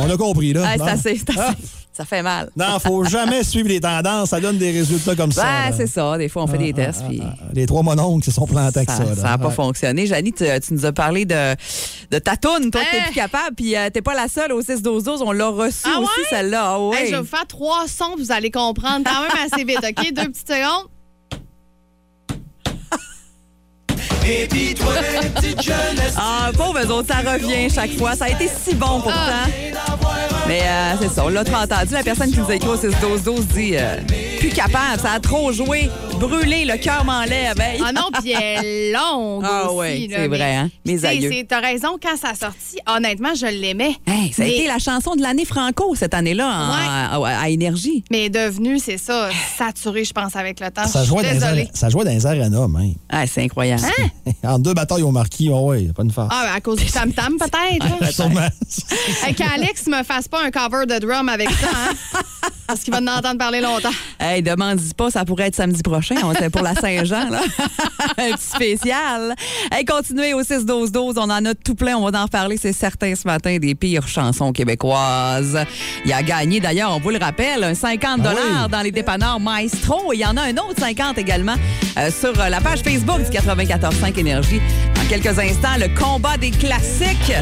On a compris, là. c'est assez. Ah, Ça fait mal. non, faut jamais (laughs) suivre les tendances. Ça donne des résultats comme ça. C'est ça. Des fois, on fait des tests, puis Les trois mononcles se sont plantés avec ça. ça n'a pas Ouais. fonctionné. Janie, tu, tu nous as parlé de, de ta toune. Toi, t'es Hein? plus capable, puis euh, t'es pas la seule au 6-12-12. On l'a reçue Ah aussi, ouais? celle-là. Ah ouais. Hey, je vais vous faire trois sons, vous allez comprendre quand même assez vite, OK? (laughs) Deux petites secondes. Ah, pauvre eux autres, ça revient chaque fois. Ça a été si bon pourtant. Mais euh, c'est ça, on l'a trop entendu. La personne qui nous a écrit au 6-12-12 dit euh, plus capable, ça a trop joué, brûlé, le cœur m'enlève. Hey. Ah non, puis elle est (laughs) longue Ah là, c'est vrai, hein? Mes aïeux. c'est- T'as raison, quand ça a sorti, honnêtement, je l'aimais. Hey, ça a Mais- été la chanson de l'année franco cette année-là à, à Énergie. Mais est devenu, c'est ça, saturé, je pense, avec le temps. Ça jouait, dans les, ça jouait dans les arénas, même. Ah, c'est incroyable. (laughs) En deux batailles au marquis, oh ouais, pas une farce. Ah, ben, à cause du tam-tam, peut-être. (laughs) Qu'Alex me fasse pas un cover de drum avec ça, hein? (laughs) Parce qu'il va en entendre parler longtemps. (laughs) Hey, demande-y pas, ça pourrait être samedi prochain. On était pour la Saint-Jean, là. (laughs) Un petit spécial. Hey, continuez au 6-12-12. On en a tout plein. On va en reparler, c'est certain, ce matin, des pires chansons québécoises. Il a gagné, d'ailleurs, on vous le rappelle, un 50 Ah oui. dans les dépanneurs Maestro. Il y en a un autre 50 également euh, sur euh, la page Facebook du 94.5 Énergie. Dans quelques instants, le combat des classiques.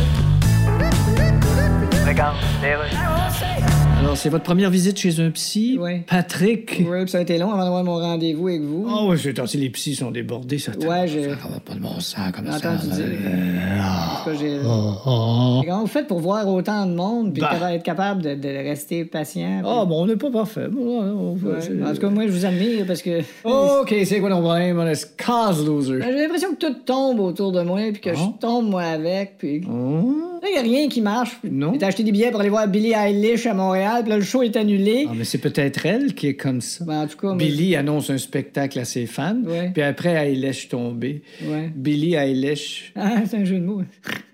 Alors, c'est votre première visite chez un psy? Ouais. Patrick? Puis ça a été long avant d'avoir mon rendez-vous avec vous. Ah oui, c'est si les psys sont débordés, ça. Ouais, j'ai Ça va pas de bon sens comme ça. dire. Euh, En tout cas, j'ai- oh, oh. Comment vous faites pour voir autant de monde puis capa- être capable de, de rester patient? Ah, bon, on n'est pas parfait. Bon, on- on- Ouais. c'est- En tout cas, moi, je vous admire parce que OK, c'est quoi ton problème? On est cause loser. j'ai l'impression que tout tombe autour de moi puis que Ah. je tombe moi avec. Puis Oh. là, il n'y a rien qui marche. Non. J'ai acheté des billets pour aller voir Billie Eilish à Montréal puis là, le show est annulé. Ah, mais c'est peut-être elle qui est comme ça. Ben, en tout cas, moi, Billy annonce un spectacle à ses fans, Ouais. puis après, Eilish tombé. Ouais. Billy Eilish. Ah, c'est un jeu de mots. (laughs)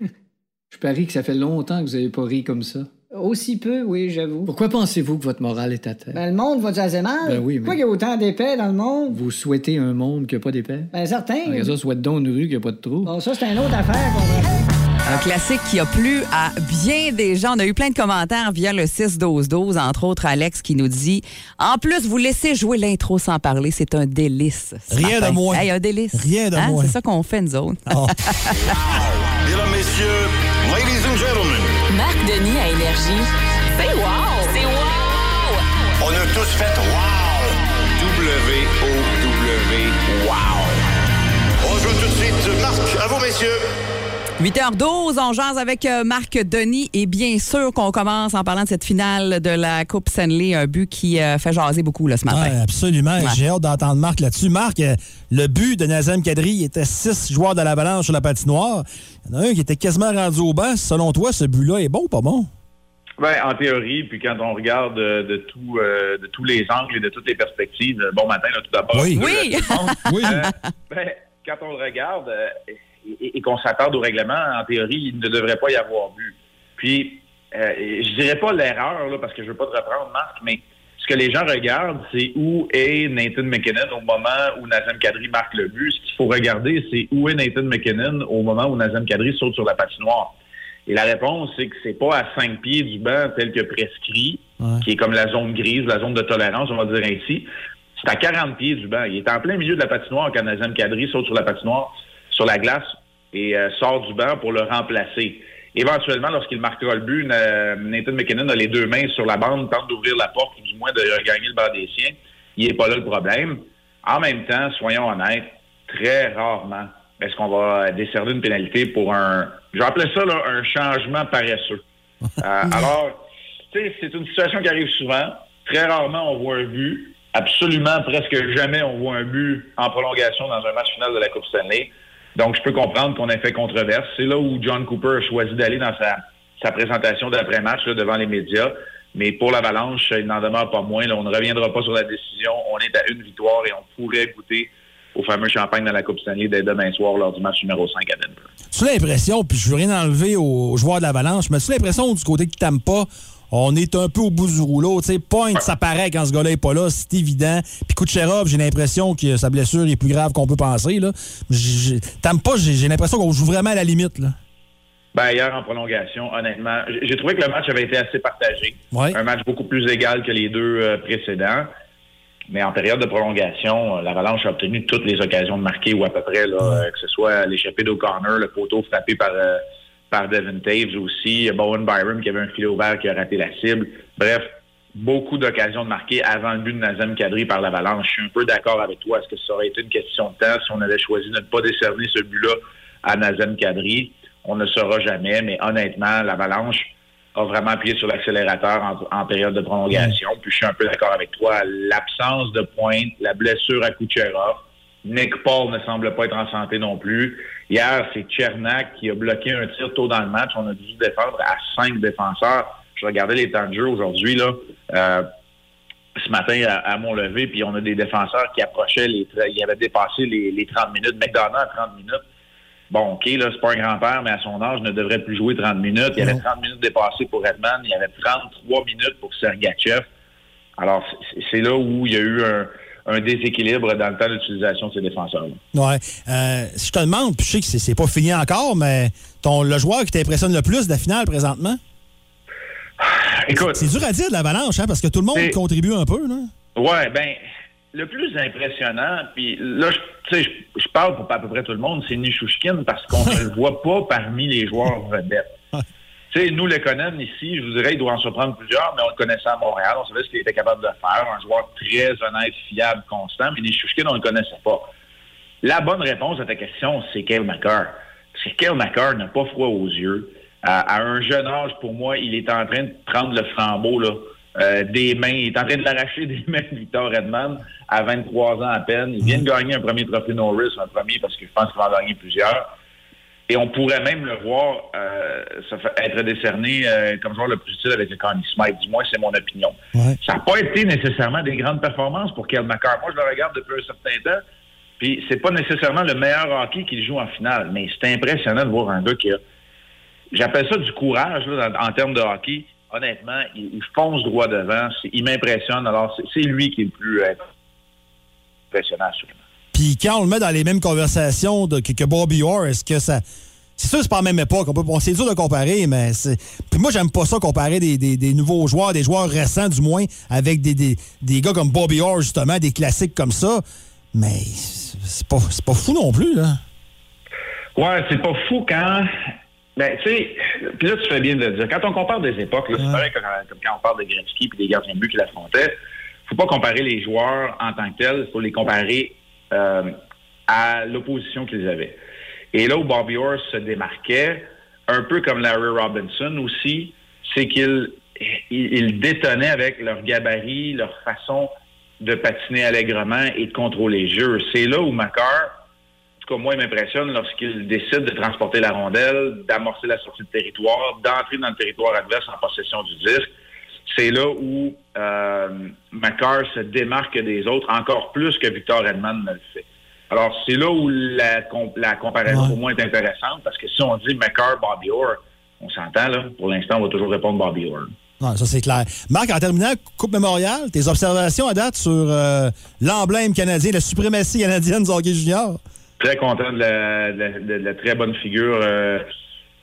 Je parie que ça fait longtemps que vous n'avez pas ri comme ça. Aussi peu, oui, j'avoue. Pourquoi pensez-vous que votre morale est à terre? Ben, le monde va-tu assez mal? Ben oui, mais- Pourquoi il y a autant d'épais dans le monde? Vous souhaitez un monde qui n'a pas d'épais? Ben, certain. Regarde ça, souhaite donc une rue qui n'a pas de trou. Bon, ça, c'est une autre affaire qu'on va un classique qui a plu à bien des gens. On a eu plein de commentaires via le 6-12-12, entre autres Alex qui nous dit En plus, vous laissez jouer l'intro sans parler, c'est un délice. Rien de moins. Hey, un délice. Rien de hein? moins. C'est ça qu'on fait, nous autres. Oh. (laughs) Mesdames, Messieurs, Ladies and Gentlemen. Marc Denis à Énergie. C'est wow! C'est wow! On a tous fait wow! W-O-W, wow! On joue tout de suite Marc, à vous, messieurs! 8h12, on jase avec euh, Marc Denis et bien sûr qu'on commence en parlant de cette finale de la Coupe Stanley, un but qui euh, fait jaser beaucoup là, ce matin. Ouais, absolument. Ouais. J'ai hâte d'entendre Marc là-dessus. Marc, euh, le but de Nazem Kadri il était six joueurs de l'Avalanche sur la patinoire. Il y en a un qui était quasiment rendu au banc. Selon toi, ce but-là est bon ou pas bon? Ben, en théorie, puis quand on regarde euh, de, tout, euh, de tous les angles et de toutes les perspectives, bon matin, là, tout d'abord. Oui. Oui. Euh, tout le monde. (laughs) Oui. Euh, ben, quand on le regarde euh, et, et qu'on s'attarde au règlement, en théorie, il ne devrait pas y avoir but. Puis, euh, je dirais pas l'erreur, là, parce que je veux pas te reprendre, Marc, mais ce que les gens regardent, c'est où est Nathan McKinnon au moment où Nazem Kadri marque le but. Ce qu'il faut regarder, c'est où est Nathan McKinnon au moment où Nazem Kadri saute sur la patinoire. Et la réponse, c'est que c'est pas à cinq pieds du banc tel que prescrit, Ouais. qui est comme la zone grise, la zone de tolérance, on va dire ainsi. C'est à 40 pieds du banc. Il est en plein milieu de la patinoire quand Nazem Kadri saute sur la patinoire, sur la glace, et euh, sort du banc pour le remplacer. Éventuellement, lorsqu'il marquera le but, Na- Nathan McKinnon a les deux mains sur la bande, tente d'ouvrir la porte, ou du moins de regagner le banc des siens. Il n'est pas là le problème. En même temps, soyons honnêtes, très rarement est-ce qu'on va décerner une pénalité pour un, appeler ça là, un changement paresseux. Euh, (laughs) alors, tu sais, c'est une situation qui arrive souvent. Très rarement, on voit un but. Absolument, presque jamais, on voit un but en prolongation dans un match final de la Coupe Stanley. Donc, je peux comprendre qu'on ait fait controverse. C'est là où John Cooper a choisi d'aller dans sa, sa présentation d'après-match devant les médias. Mais pour l'Avalanche, il n'en demeure pas moins. Là, on ne reviendra pas sur la décision. On est à une victoire et on pourrait goûter au fameux champagne dans la Coupe Stanley dès demain soir lors du match numéro 5 à Denver. Tu l'impression, puis je veux rien enlever aux, joueurs de l'Avalanche, mais tu l'impression du côté qui t'aime pas, on est un peu au bout du rouleau. Tu sais, Point, ça paraît quand ce gars-là est pas là, c'est évident. Puis Kucherov, j'ai l'impression que sa blessure est plus grave qu'on peut penser. Là. T'aimes pas, j'ai l'impression qu'on joue vraiment à la limite. Là. Ben, hier, en prolongation, honnêtement, j'ai trouvé que le match avait été assez partagé. Ouais. Un match beaucoup plus égal que les deux euh, précédents. Mais en période de prolongation, euh, l'Avalanche a obtenu toutes les occasions de marquer, ou à peu près, là, euh, que ce soit l'échappée d'O'Connor, le poteau frappé par, euh, par Devin Taves aussi, Bowen Byron qui avait un filet ouvert qui a raté la cible. Bref, beaucoup d'occasions de marquer avant le but de Nazem Kadri par l'Avalanche. Je suis un peu d'accord avec toi. Est-ce que ça aurait été une question de temps si on avait choisi de ne pas décerner ce but-là à Nazem Kadri? On ne saura jamais, mais honnêtement, l'Avalanche a vraiment appuyé sur l'accélérateur en, en période de prolongation. Puis je suis un peu d'accord avec toi. L'absence de pointe, la blessure à Kucherov, Nick Paul ne semble pas être en santé non plus. Hier, c'est Chernak qui a bloqué un tir tôt dans le match. On a dû défendre à cinq défenseurs. Je regardais les temps de jeu aujourd'hui, là. Euh, ce matin à, à Mont-Levé, puis on a des défenseurs qui approchaient les... Ils avaient dépassé les, les 30 minutes. McDonough à 30 minutes. Bon, OK, là, c'est pas un grand-père, mais à son âge, ne devrait plus jouer 30 minutes. Il y avait 30 minutes dépassées pour Redman. Il y avait 33 minutes pour Sergachev. Alors, c'est là où il y a eu un, un déséquilibre dans le temps d'utilisation de ces défenseurs-là. Ouais. Euh, si je te demande, puis je sais que c'est- c'est pas fini encore, mais ton, le joueur qui t'impressionne le plus de la finale présentement? Écoute. C'est dur à dire de l'Avalanche, hein, parce que tout le monde contribue un peu. Là. Ouais, ben, le plus impressionnant, puis là, je- tu sais, je, je parle pour à peu près tout le monde, c'est Nishushkin parce qu'on ne (laughs) le voit pas parmi les joueurs vedettes. Sais, nous, le Conan, ici, je vous dirais, il doit en surprendre plusieurs, mais on le connaissait à Montréal, on savait ce qu'il était capable de faire, un joueur très honnête, fiable, constant, mais Nishushkin, on ne le connaissait pas. La bonne réponse à ta question, c'est Kale McCarr. Parce que Kale McCarr n'a pas froid aux yeux. À, à un jeune âge, pour moi, il est en train de prendre le flambeau là, euh, des mains. Il est en train de l'arracher des (laughs) mains de Victor Redman à 23 ans à peine. Il vient de gagner un premier trophée Norris, un premier parce que je pense qu'il va en gagner plusieurs. Et on pourrait même le voir euh, être décerné euh, comme joueur le plus utile avec le Connie Smythe. Du moins, c'est mon opinion. Ça n'a pas été nécessairement des grandes performances pour Kel McCarr. Moi, je le regarde depuis un certain temps. Puis c'est pas nécessairement le meilleur hockey qu'il joue en finale, mais c'est impressionnant de voir un gars qui a. J'appelle ça du courage là, en, en termes de hockey. Honnêtement, il, il fonce droit devant. Il m'impressionne. Alors, c'est- lui qui est le plus euh, impressionnant, assurément. Puis quand on le met dans les mêmes conversations de, que, que Bobby Orr, est-ce que ça. C'est sûr, c'est pas la même époque. On peut, bon, c'est dur de comparer, mais c'est. Puis moi, j'aime pas ça comparer des, des- des nouveaux joueurs, des joueurs récents du moins, avec des, des, des gars comme Bobby Orr, justement, des classiques comme ça. Mais c'est pas, c'est pas fou non plus, là. Ouais, c'est pas fou quand. Ben, tu sais, puis là, tu fais bien de le dire. Quand on compare des époques, là, c'est pareil que comme quand on parle de Gretzky puis des gardiens de but qui l'affrontaient. faut pas comparer les joueurs en tant que tels, il faut les comparer euh, à l'opposition qu'ils avaient. Et là où Bobby Orr se démarquait, un peu comme Larry Robinson aussi, c'est qu'il il, détonnait avec leur gabarit, leur façon de patiner allègrement et de contrôler le jeu. C'est là où Macar, en tout cas moi, il m'impressionne lorsqu'il décide de transporter la rondelle, d'amorcer la sortie de territoire, d'entrer dans le territoire adverse en possession du disque. C'est là où euh, Macar se démarque des autres encore plus que Victor Edmond ne le fait. Alors, c'est là où la, com- la comparaison pour moi est intéressante parce que si on dit Macar, Bobby Orr, on s'entend, là. Pour l'instant, on va toujours répondre Bobby Orr. Ça, c'est clair. Marc, en terminant, Coupe Mémorial, tes observations à date sur euh, l'emblème canadien, la suprématie canadienne du hockey junior? Très content de la, de la- de la très bonne figure euh,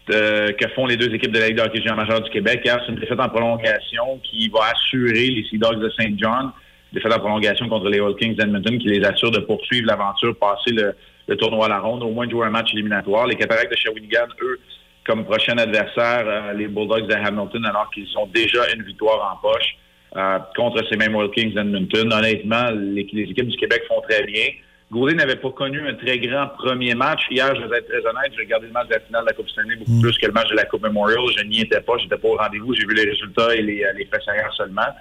de- que font les deux équipes de la Ligue de hockey junior majeur du Québec. Hier, c'est une défaite en prolongation qui va assurer les Sea Dogs de Saint John. Défaite en prolongation contre les Oil Kings d'Edmonton qui les assure de poursuivre l'aventure, passer le, tournoi à la ronde, au moins jouer un match éliminatoire. Les Cataractes de Shawinigan, eux, comme prochain adversaire, euh, les Bulldogs de Hamilton, alors qu'ils ont déjà une victoire en poche euh, contre ces mêmes Oil Kings d'Edmonton. Honnêtement, les équipes du Québec font très bien. Goulet n'avait pas connu un très grand premier match. Hier, je vais être très honnête, j'ai regardé le match de la finale de la Coupe Stanley beaucoup plus que le match de la Coupe Memorial. Je n'y étais pas, j'étais pas au rendez-vous. J'ai vu les résultats et les, les faits arrière seulement.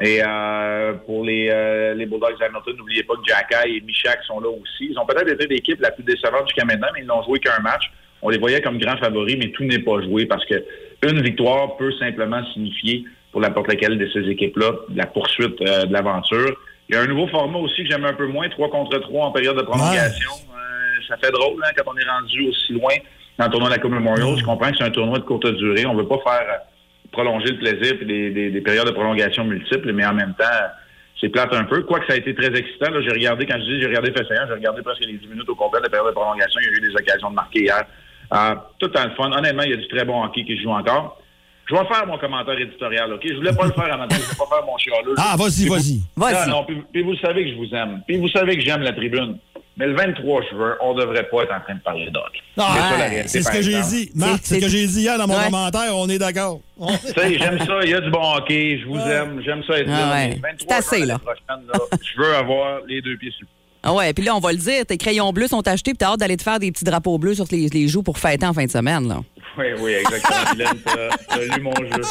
Et euh, pour les, euh, les Bulldogs d'Hamilton, n'oubliez pas que Jacky et Michak sont là aussi. Ils ont peut-être été l'équipe la plus décevante jusqu'à maintenant, mais ils n'ont joué qu'un match. On les voyait comme grands favoris, mais tout n'est pas joué parce que une victoire peut simplement signifier pour n'importe laquelle de ces équipes-là la poursuite euh, de l'aventure. Il y a un nouveau format aussi que j'aime un peu moins, 3 contre 3 en période de prolongation. Euh, ça fait drôle hein, quand on est rendu aussi loin dans le tournoi de la Coupe Memorial. Je comprends que c'est un tournoi de courte durée. On ne veut pas faire euh, prolonger le plaisir et des, des- des périodes de prolongation multiples, mais en même temps, c'est plate un peu. Quoique ça a été très excitant. là. J'ai regardé, quand je dis j'ai regardé Fesséan, j'ai regardé presque les 10 minutes au complet de la période de prolongation. Il y a eu des occasions de marquer hier. Euh, tout dans le fun. Honnêtement, il y a du très bon hockey qui se joue encore. Je vais faire mon commentaire éditorial, OK? Je voulais pas le faire à matin, je voulais pas faire mon chialeux. Ah, vas-y, vas-y. Vas-y. Non, non, puis, puis vous savez que je vous aime. Puis vous savez que j'aime la tribune. Mais le 23 juin, on devrait pas être en train de parler de hockey. Ah, C'est ça, la réalité, c'est ce que j'ai dit. Marc, c'est ce que j'ai dit hier dans mon Ouais. commentaire. On est d'accord. (laughs) On- Tu sais, j'aime ça, il y a du bon hockey, je vous aime, j'aime ça être Ah là. ouais. mais le 23 C'est assez, juin, là. l'année prochaine, là, je veux avoir les deux pieds sur le Ah ouais, puis là, on va le dire, tes crayons bleus sont achetés, puis t'as hâte d'aller te faire des petits drapeaux bleus sur les, les joues pour fêter en fin de semaine. Là. Oui, oui, exactement. Mylène, t'as- lu mon jeu.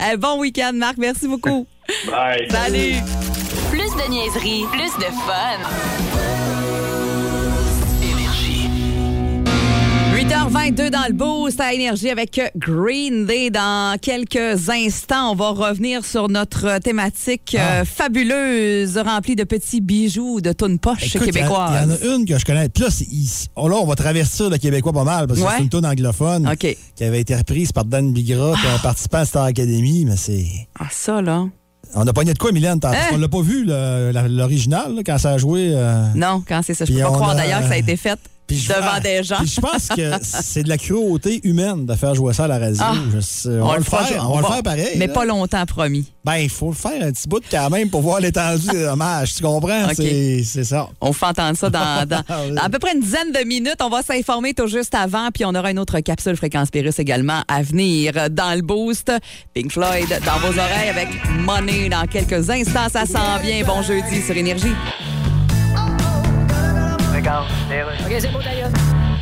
(laughs) Eh, bon week-end, Marc. Merci beaucoup. Bye. Salut. Plus de niaiserie, plus de fun. 8h22 dans le boost à énergie avec Green Day. Dans quelques instants, on va revenir sur notre thématique euh, fabuleuse, remplie de petits bijoux de tonnes poche Écoute, Il y, en a une que je connais. Puis là, oh, là, on va travestir le Québécois pas mal parce que Ouais. c'est une tune anglophone qui avait été reprise par Dan Bigra, puis un participant à Star Academy. Mais c'est. Ah, ça, là. On a pogné de quoi, Mylène? Hein? On l'a pas vu, l'original, quand ça a joué. euh, Non, quand c'est ça. Je peux pas croire a- d'ailleurs que ça a été fait Puis devant des gens. puis je pense que (laughs) c'est de la cruauté humaine de faire jouer ça à la radio. Ah. Je on, va le fera faire, on va le faire pareil. Mais là. pas longtemps, promis. Ben, il faut le faire un petit bout quand même pour voir l'étendue des dommages. Tu comprends? C'est ça. On fait entendre ça dans, (laughs) dans- Ah dans à peu près une dizaine de minutes. On va s'informer tout juste avant, puis on aura une autre capsule Fréquence Pérus également à venir dans le boost. Pink Floyd dans vos oreilles avec Money dans quelques instants. Ça sent bien. Bon jeudi sur Énergie. OK, c'est beau d'ailleurs.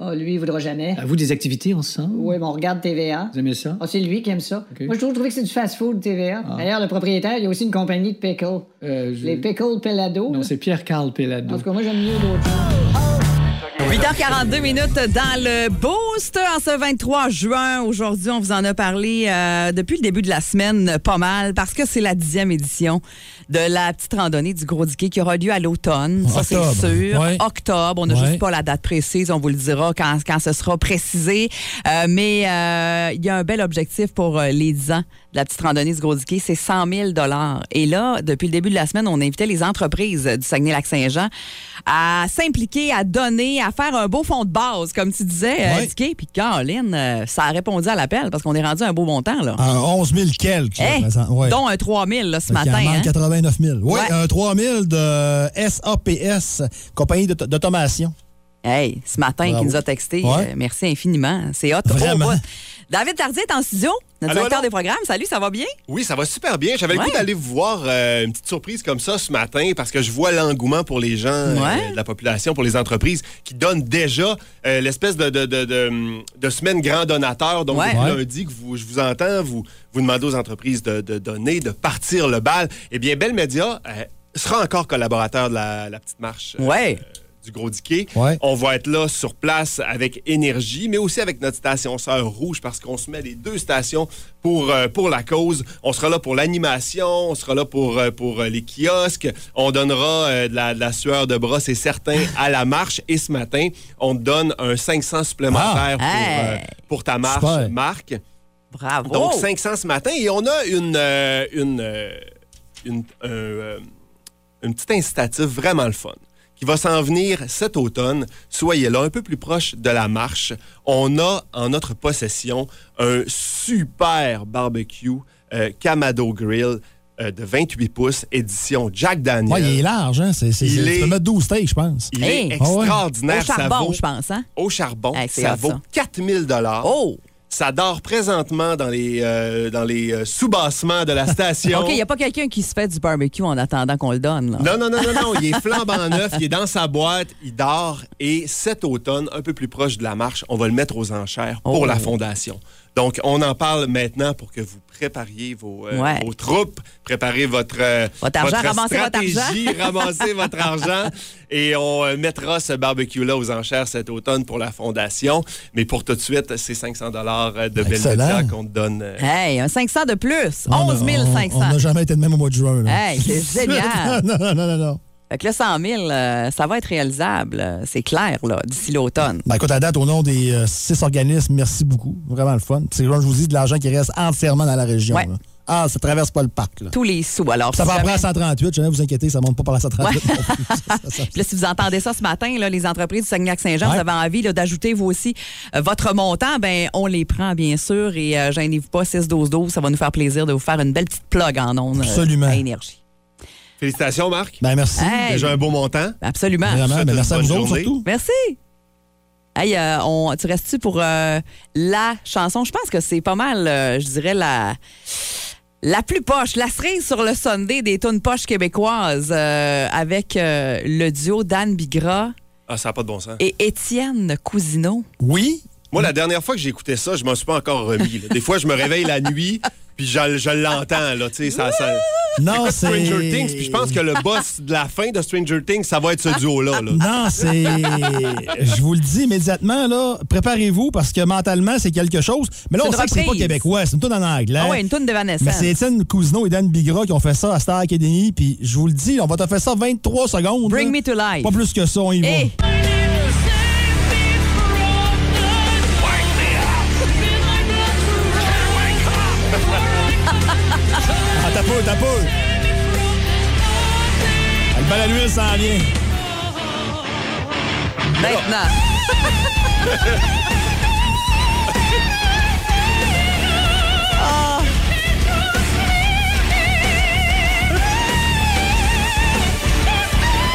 Oh, lui, il voudra jamais. À vous des activités ensemble? Oui, mais on regarde TVA. Vous aimez ça? Ah, c'est lui qui aime ça. Moi, je trouve, trouvé que c'est du fast-food, TVA. Ah. D'ailleurs, le propriétaire, il y a aussi une compagnie de pickles. Euh, je- Les pickles Pelado. Non, c'est Pierre-Carl Pelado. En tout cas, moi, j'aime mieux d'autres. 8h42 minutes dans le boost en ce 23 juin. Aujourd'hui, on vous en a parlé euh, depuis le début de la semaine pas mal parce que c'est la dixième édition de la petite randonnée du Gros Diquet qui aura lieu à l'automne. Ça, c'est sûr. Ouais. Octobre. On n'a Ouais. juste pas la date précise. On vous le dira quand, quand ce sera précisé. Euh, mais euh, il y a un bel objectif pour euh, les 10 ans de la petite randonnée du Gros Diquet. C'est 100 000 Et là, depuis le début de la semaine, on invitait les entreprises du Saguenay-Lac-Saint-Jean à s'impliquer, à donner, à faire faire un beau fond de base, comme tu disais, euh, Ouais. Puis Caroline, euh, ça a répondu à l'appel parce qu'on est rendu à un beau montant. Là. Un 11 000 quelques, Hey. Ouais. Dont un 3 000 là, ce matin. hein. 89 000. Oui, Ouais. un 3 000 de SAPS, compagnie d'auto- d'automation. Hey, ce matin, qui nous a texté. Euh, merci infiniment. C'est hot. Vraiment. David Tardier est en studio, notre Allô, directeur allô? des programmes. Salut, ça va bien? Oui, ça va super bien. J'avais le Ouais. goût d'aller vous voir euh, une petite surprise comme ça ce matin parce que je vois l'engouement pour les gens euh, Ouais. de la population, pour les entreprises qui donnent déjà euh, l'espèce de, de, de, de- de semaine grand donateur. Donc, Ouais. depuis Ouais. lundi que vous, je vous entends, vous, vous demandez aux entreprises de, de donner, de partir le bal. Eh bien, Bell Media euh, sera encore collaborateur de la, la petite marche. euh, Ouais. Du Gros Diquet. Ouais. On va être là sur place avec énergie, mais aussi avec notre station sœur rouge parce qu'on se met les deux stations pour, euh, pour la cause. On sera là pour l'animation, on sera là pour, euh, pour euh, les kiosques. On donnera euh, de, la, de la sueur de bras, c'est certain, à la marche. Et ce matin, on te donne un 500 supplémentaire pour, Hey. euh, pour ta marche, Super. Marc. Bravo. Donc 500 ce matin et on a une euh, une euh, une, un, euh, une petite incitative vraiment le fun qui va s'en venir cet automne. Soyez là, un peu plus proche de la marche. On a en notre possession un super barbecue euh, Kamado Grill euh, de 28 pouces, édition Jack Daniel. Ouais, il est large, hein? C'est, c'est, Il est- Tu peux mettre 12 steaks, je pense. Il Hey. est Ah extraordinaire. Au charbon, vaut, je pense, hein? Au charbon. Hey, ça hot, vaut ça. 4000 dollars. Oh! Ça dort présentement dans les, euh, dans les euh, sous-bassements de la station. (laughs) OK, il n'y a pas quelqu'un qui se fait du barbecue en attendant qu'on le donne. là. Non, non, non, non, non. Il est (laughs) flambant neuf, il est dans sa boîte, il dort. Et cet automne, un peu plus proche de la marche, on va le mettre aux enchères pour Oh. la fondation. Donc, on en parle maintenant pour que vous prépariez vos, euh, Ouais. vos troupes, préparez votre, euh, Votre argent, ramassez votre stratégie, argent. (laughs) ramassez (laughs) votre argent. Et on euh, mettra ce barbecue-là aux enchères cet automne pour la fondation. Mais pour tout de suite, c'est 500 dollars de. Belmédia qu'on te donne. euh, Hey, un 500 de plus. On a- 11 500. On n'a jamais été de même au mois de juin. Là. Hey, c'est (laughs) génial. non, non, non, non, non. Fait que le 100 000, euh, ça va être réalisable. euh, C'est clair, là, d'ici l'automne. Ben, écoute, à date, au nom des euh, six organismes, merci beaucoup. Vraiment le fun. C'est comme je vous dis, de l'argent qui reste entièrement dans la région. Ouais. là. Ah, ça traverse pas le parc. Là. Tous les sous. Alors, Ça va après à 138, jamais vous inquiétez, ça monte pas par la 138. non plus. Ça, ça, ça. Puis là, si vous entendez ça ce matin, là, les entreprises du Saguenay-Saint-Jean, Ouais. vous avez envie là, d'ajouter vous aussi euh, votre montant, ben on les prend bien sûr et euh, gênez-vous pas 6 12 12, ça va nous faire plaisir de vous faire une belle petite plug en ondes euh, Absolument. à énergie. Félicitations, Marc. Ben, merci. Hey, Déjà un beau montant. absolument. Vraiment, ben, merci à bonne vous autres journée. surtout. Merci. Hey, euh, on, tu restes-tu pour euh, la chanson? Je pense que c'est pas mal, euh, je dirais, la, la plus poche, la cerise sur le Sunday des tunes poches québécoises euh, avec euh, le duo Dan Bigra Ah, ça n'a pas de bon sens. et Étienne Cousineau. Oui. Moi, la dernière fois que j'ai écouté ça, je m'en suis pas encore remis. là. Des fois, je me réveille la nuit, puis je, je l'entends, là, tu sais, ça... ça... Non, c'est. Stranger Things, puis je pense que le boss de la fin de Stranger Things, ça va être ce duo-là. là. Non, c'est. Je vous le dis immédiatement, là, préparez-vous parce que mentalement, c'est quelque chose. Mais là, on sait que c'est pas québécois, c'est une tune en anglais. Ah ouais, une tune de Vanessa. Mais c'est Étienne Cousineau et Dan Bigra qui ont fait ça à Star Academy. Puis je vous le dis, on va te faire ça 23 secondes. Bring là. me to life. Pas plus que ça, on y va. Ah, t'as peu, t'as peu. Le bal à l'huile s'en vient. Maintenant. (laughs)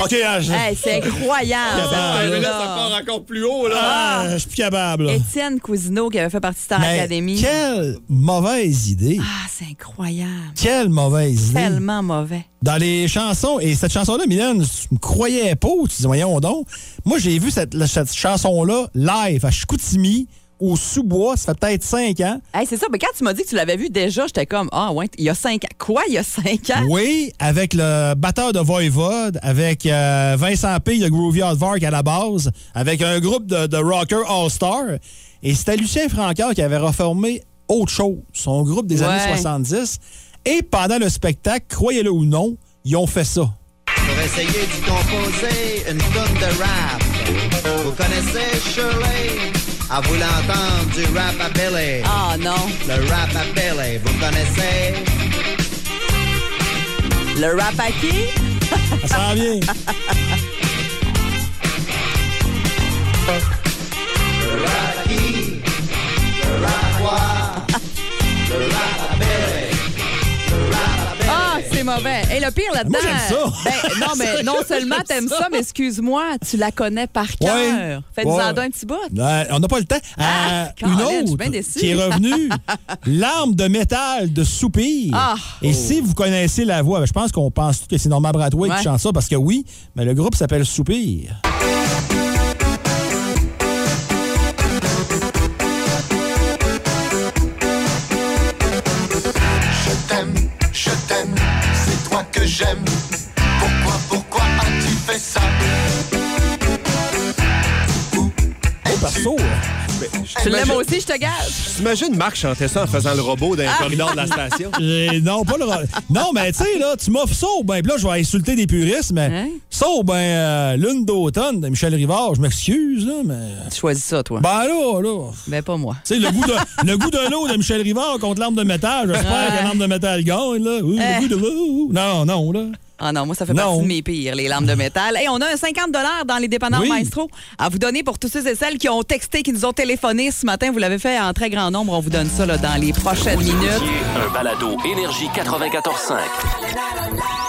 OK, ah, je... Hey, c'est incroyable. Ah, mais là, là. ça part encore plus haut, là. Ah, je suis plus capable. Étienne Cousineau qui avait fait partie de Star Mais Academy. quelle mauvaise idée. Ah, c'est incroyable. Quelle mauvaise idée. Tellement mauvais. Dans les chansons, et cette chanson-là, Mylène, tu me croyais pas, tu dis, voyons donc. Moi, j'ai vu cette, cette chanson-là live à Chicoutimi, au sous-bois, ça fait peut-être cinq ans. Hey, c'est ça, mais quand tu m'as dit que tu l'avais vu déjà, j'étais comme, ah ouais, il y a cinq ans. Quoi, il y a cinq ans? Oui, avec le batteur de Voivode, avec euh, Vincent P. de Groovy Vark à la base, avec un groupe de, de rocker All-Star. Et c'était Lucien Francaire qui avait reformé autre chose, son groupe des Ouais. années 70. Et pendant le spectacle, croyez-le ou non, ils ont fait ça. Pour essayer de composer une tonne de rap. Vous connaissez Shirley? À vous l'entendre du rap à Billy. Ah non. Le rap à Billy, vous connaissez? Le rap à qui? Ça s'en vient. (laughs) le pire là-dedans. Moi, j'aime ça. ben, non, mais (laughs) non seulement t'aimes ça, mais excuse-moi, tu la connais par cœur. Ouais. Fais-nous en Ouais. don un petit bout. On n'a pas le temps. Euh, Ah, une je suis autre bien déçue. qui est revenue, (laughs) l'arme de métal de Soupir. Ah. Et si vous connaissez la voix, ben, je pense qu'on pense que c'est Norman Bradway Ouais. qui chante ça, parce que oui, mais le groupe s'appelle Soupir. Tu l'aimes aussi, je te gage. T'imagines Marc chanter ça en faisant le robot dans le corridor de la station? (laughs) Euh, non, pas le. Non, mais tu sais, là, tu m'offres ça, ou ben, puis là, je vais insulter des puristes, mais Hein? ça, ben, euh, Lune d'automne de Michel Rivard, je m'excuse, là, mais. Tu choisis ça, toi. Ben là, là. Ben, pas moi. Tu sais, le goût de, (laughs) le goût de l'eau de Michel Rivard contre l'arme de métal, j'espère que l'arme de métal gagne, là. Oui, Eh. le goût de l'eau. Non, non, là. Ah non, moi, ça fait Non. partie de mes pires, les lampes de métal. Et on a un 50 dans les dépanneurs Oui. Maestro à vous donner pour tous ceux et celles qui ont texté, qui nous ont téléphoné ce matin. Vous l'avez fait en très grand nombre. On vous donne ça là, dans les prochaines minutes. Un balado Énergie 94.5.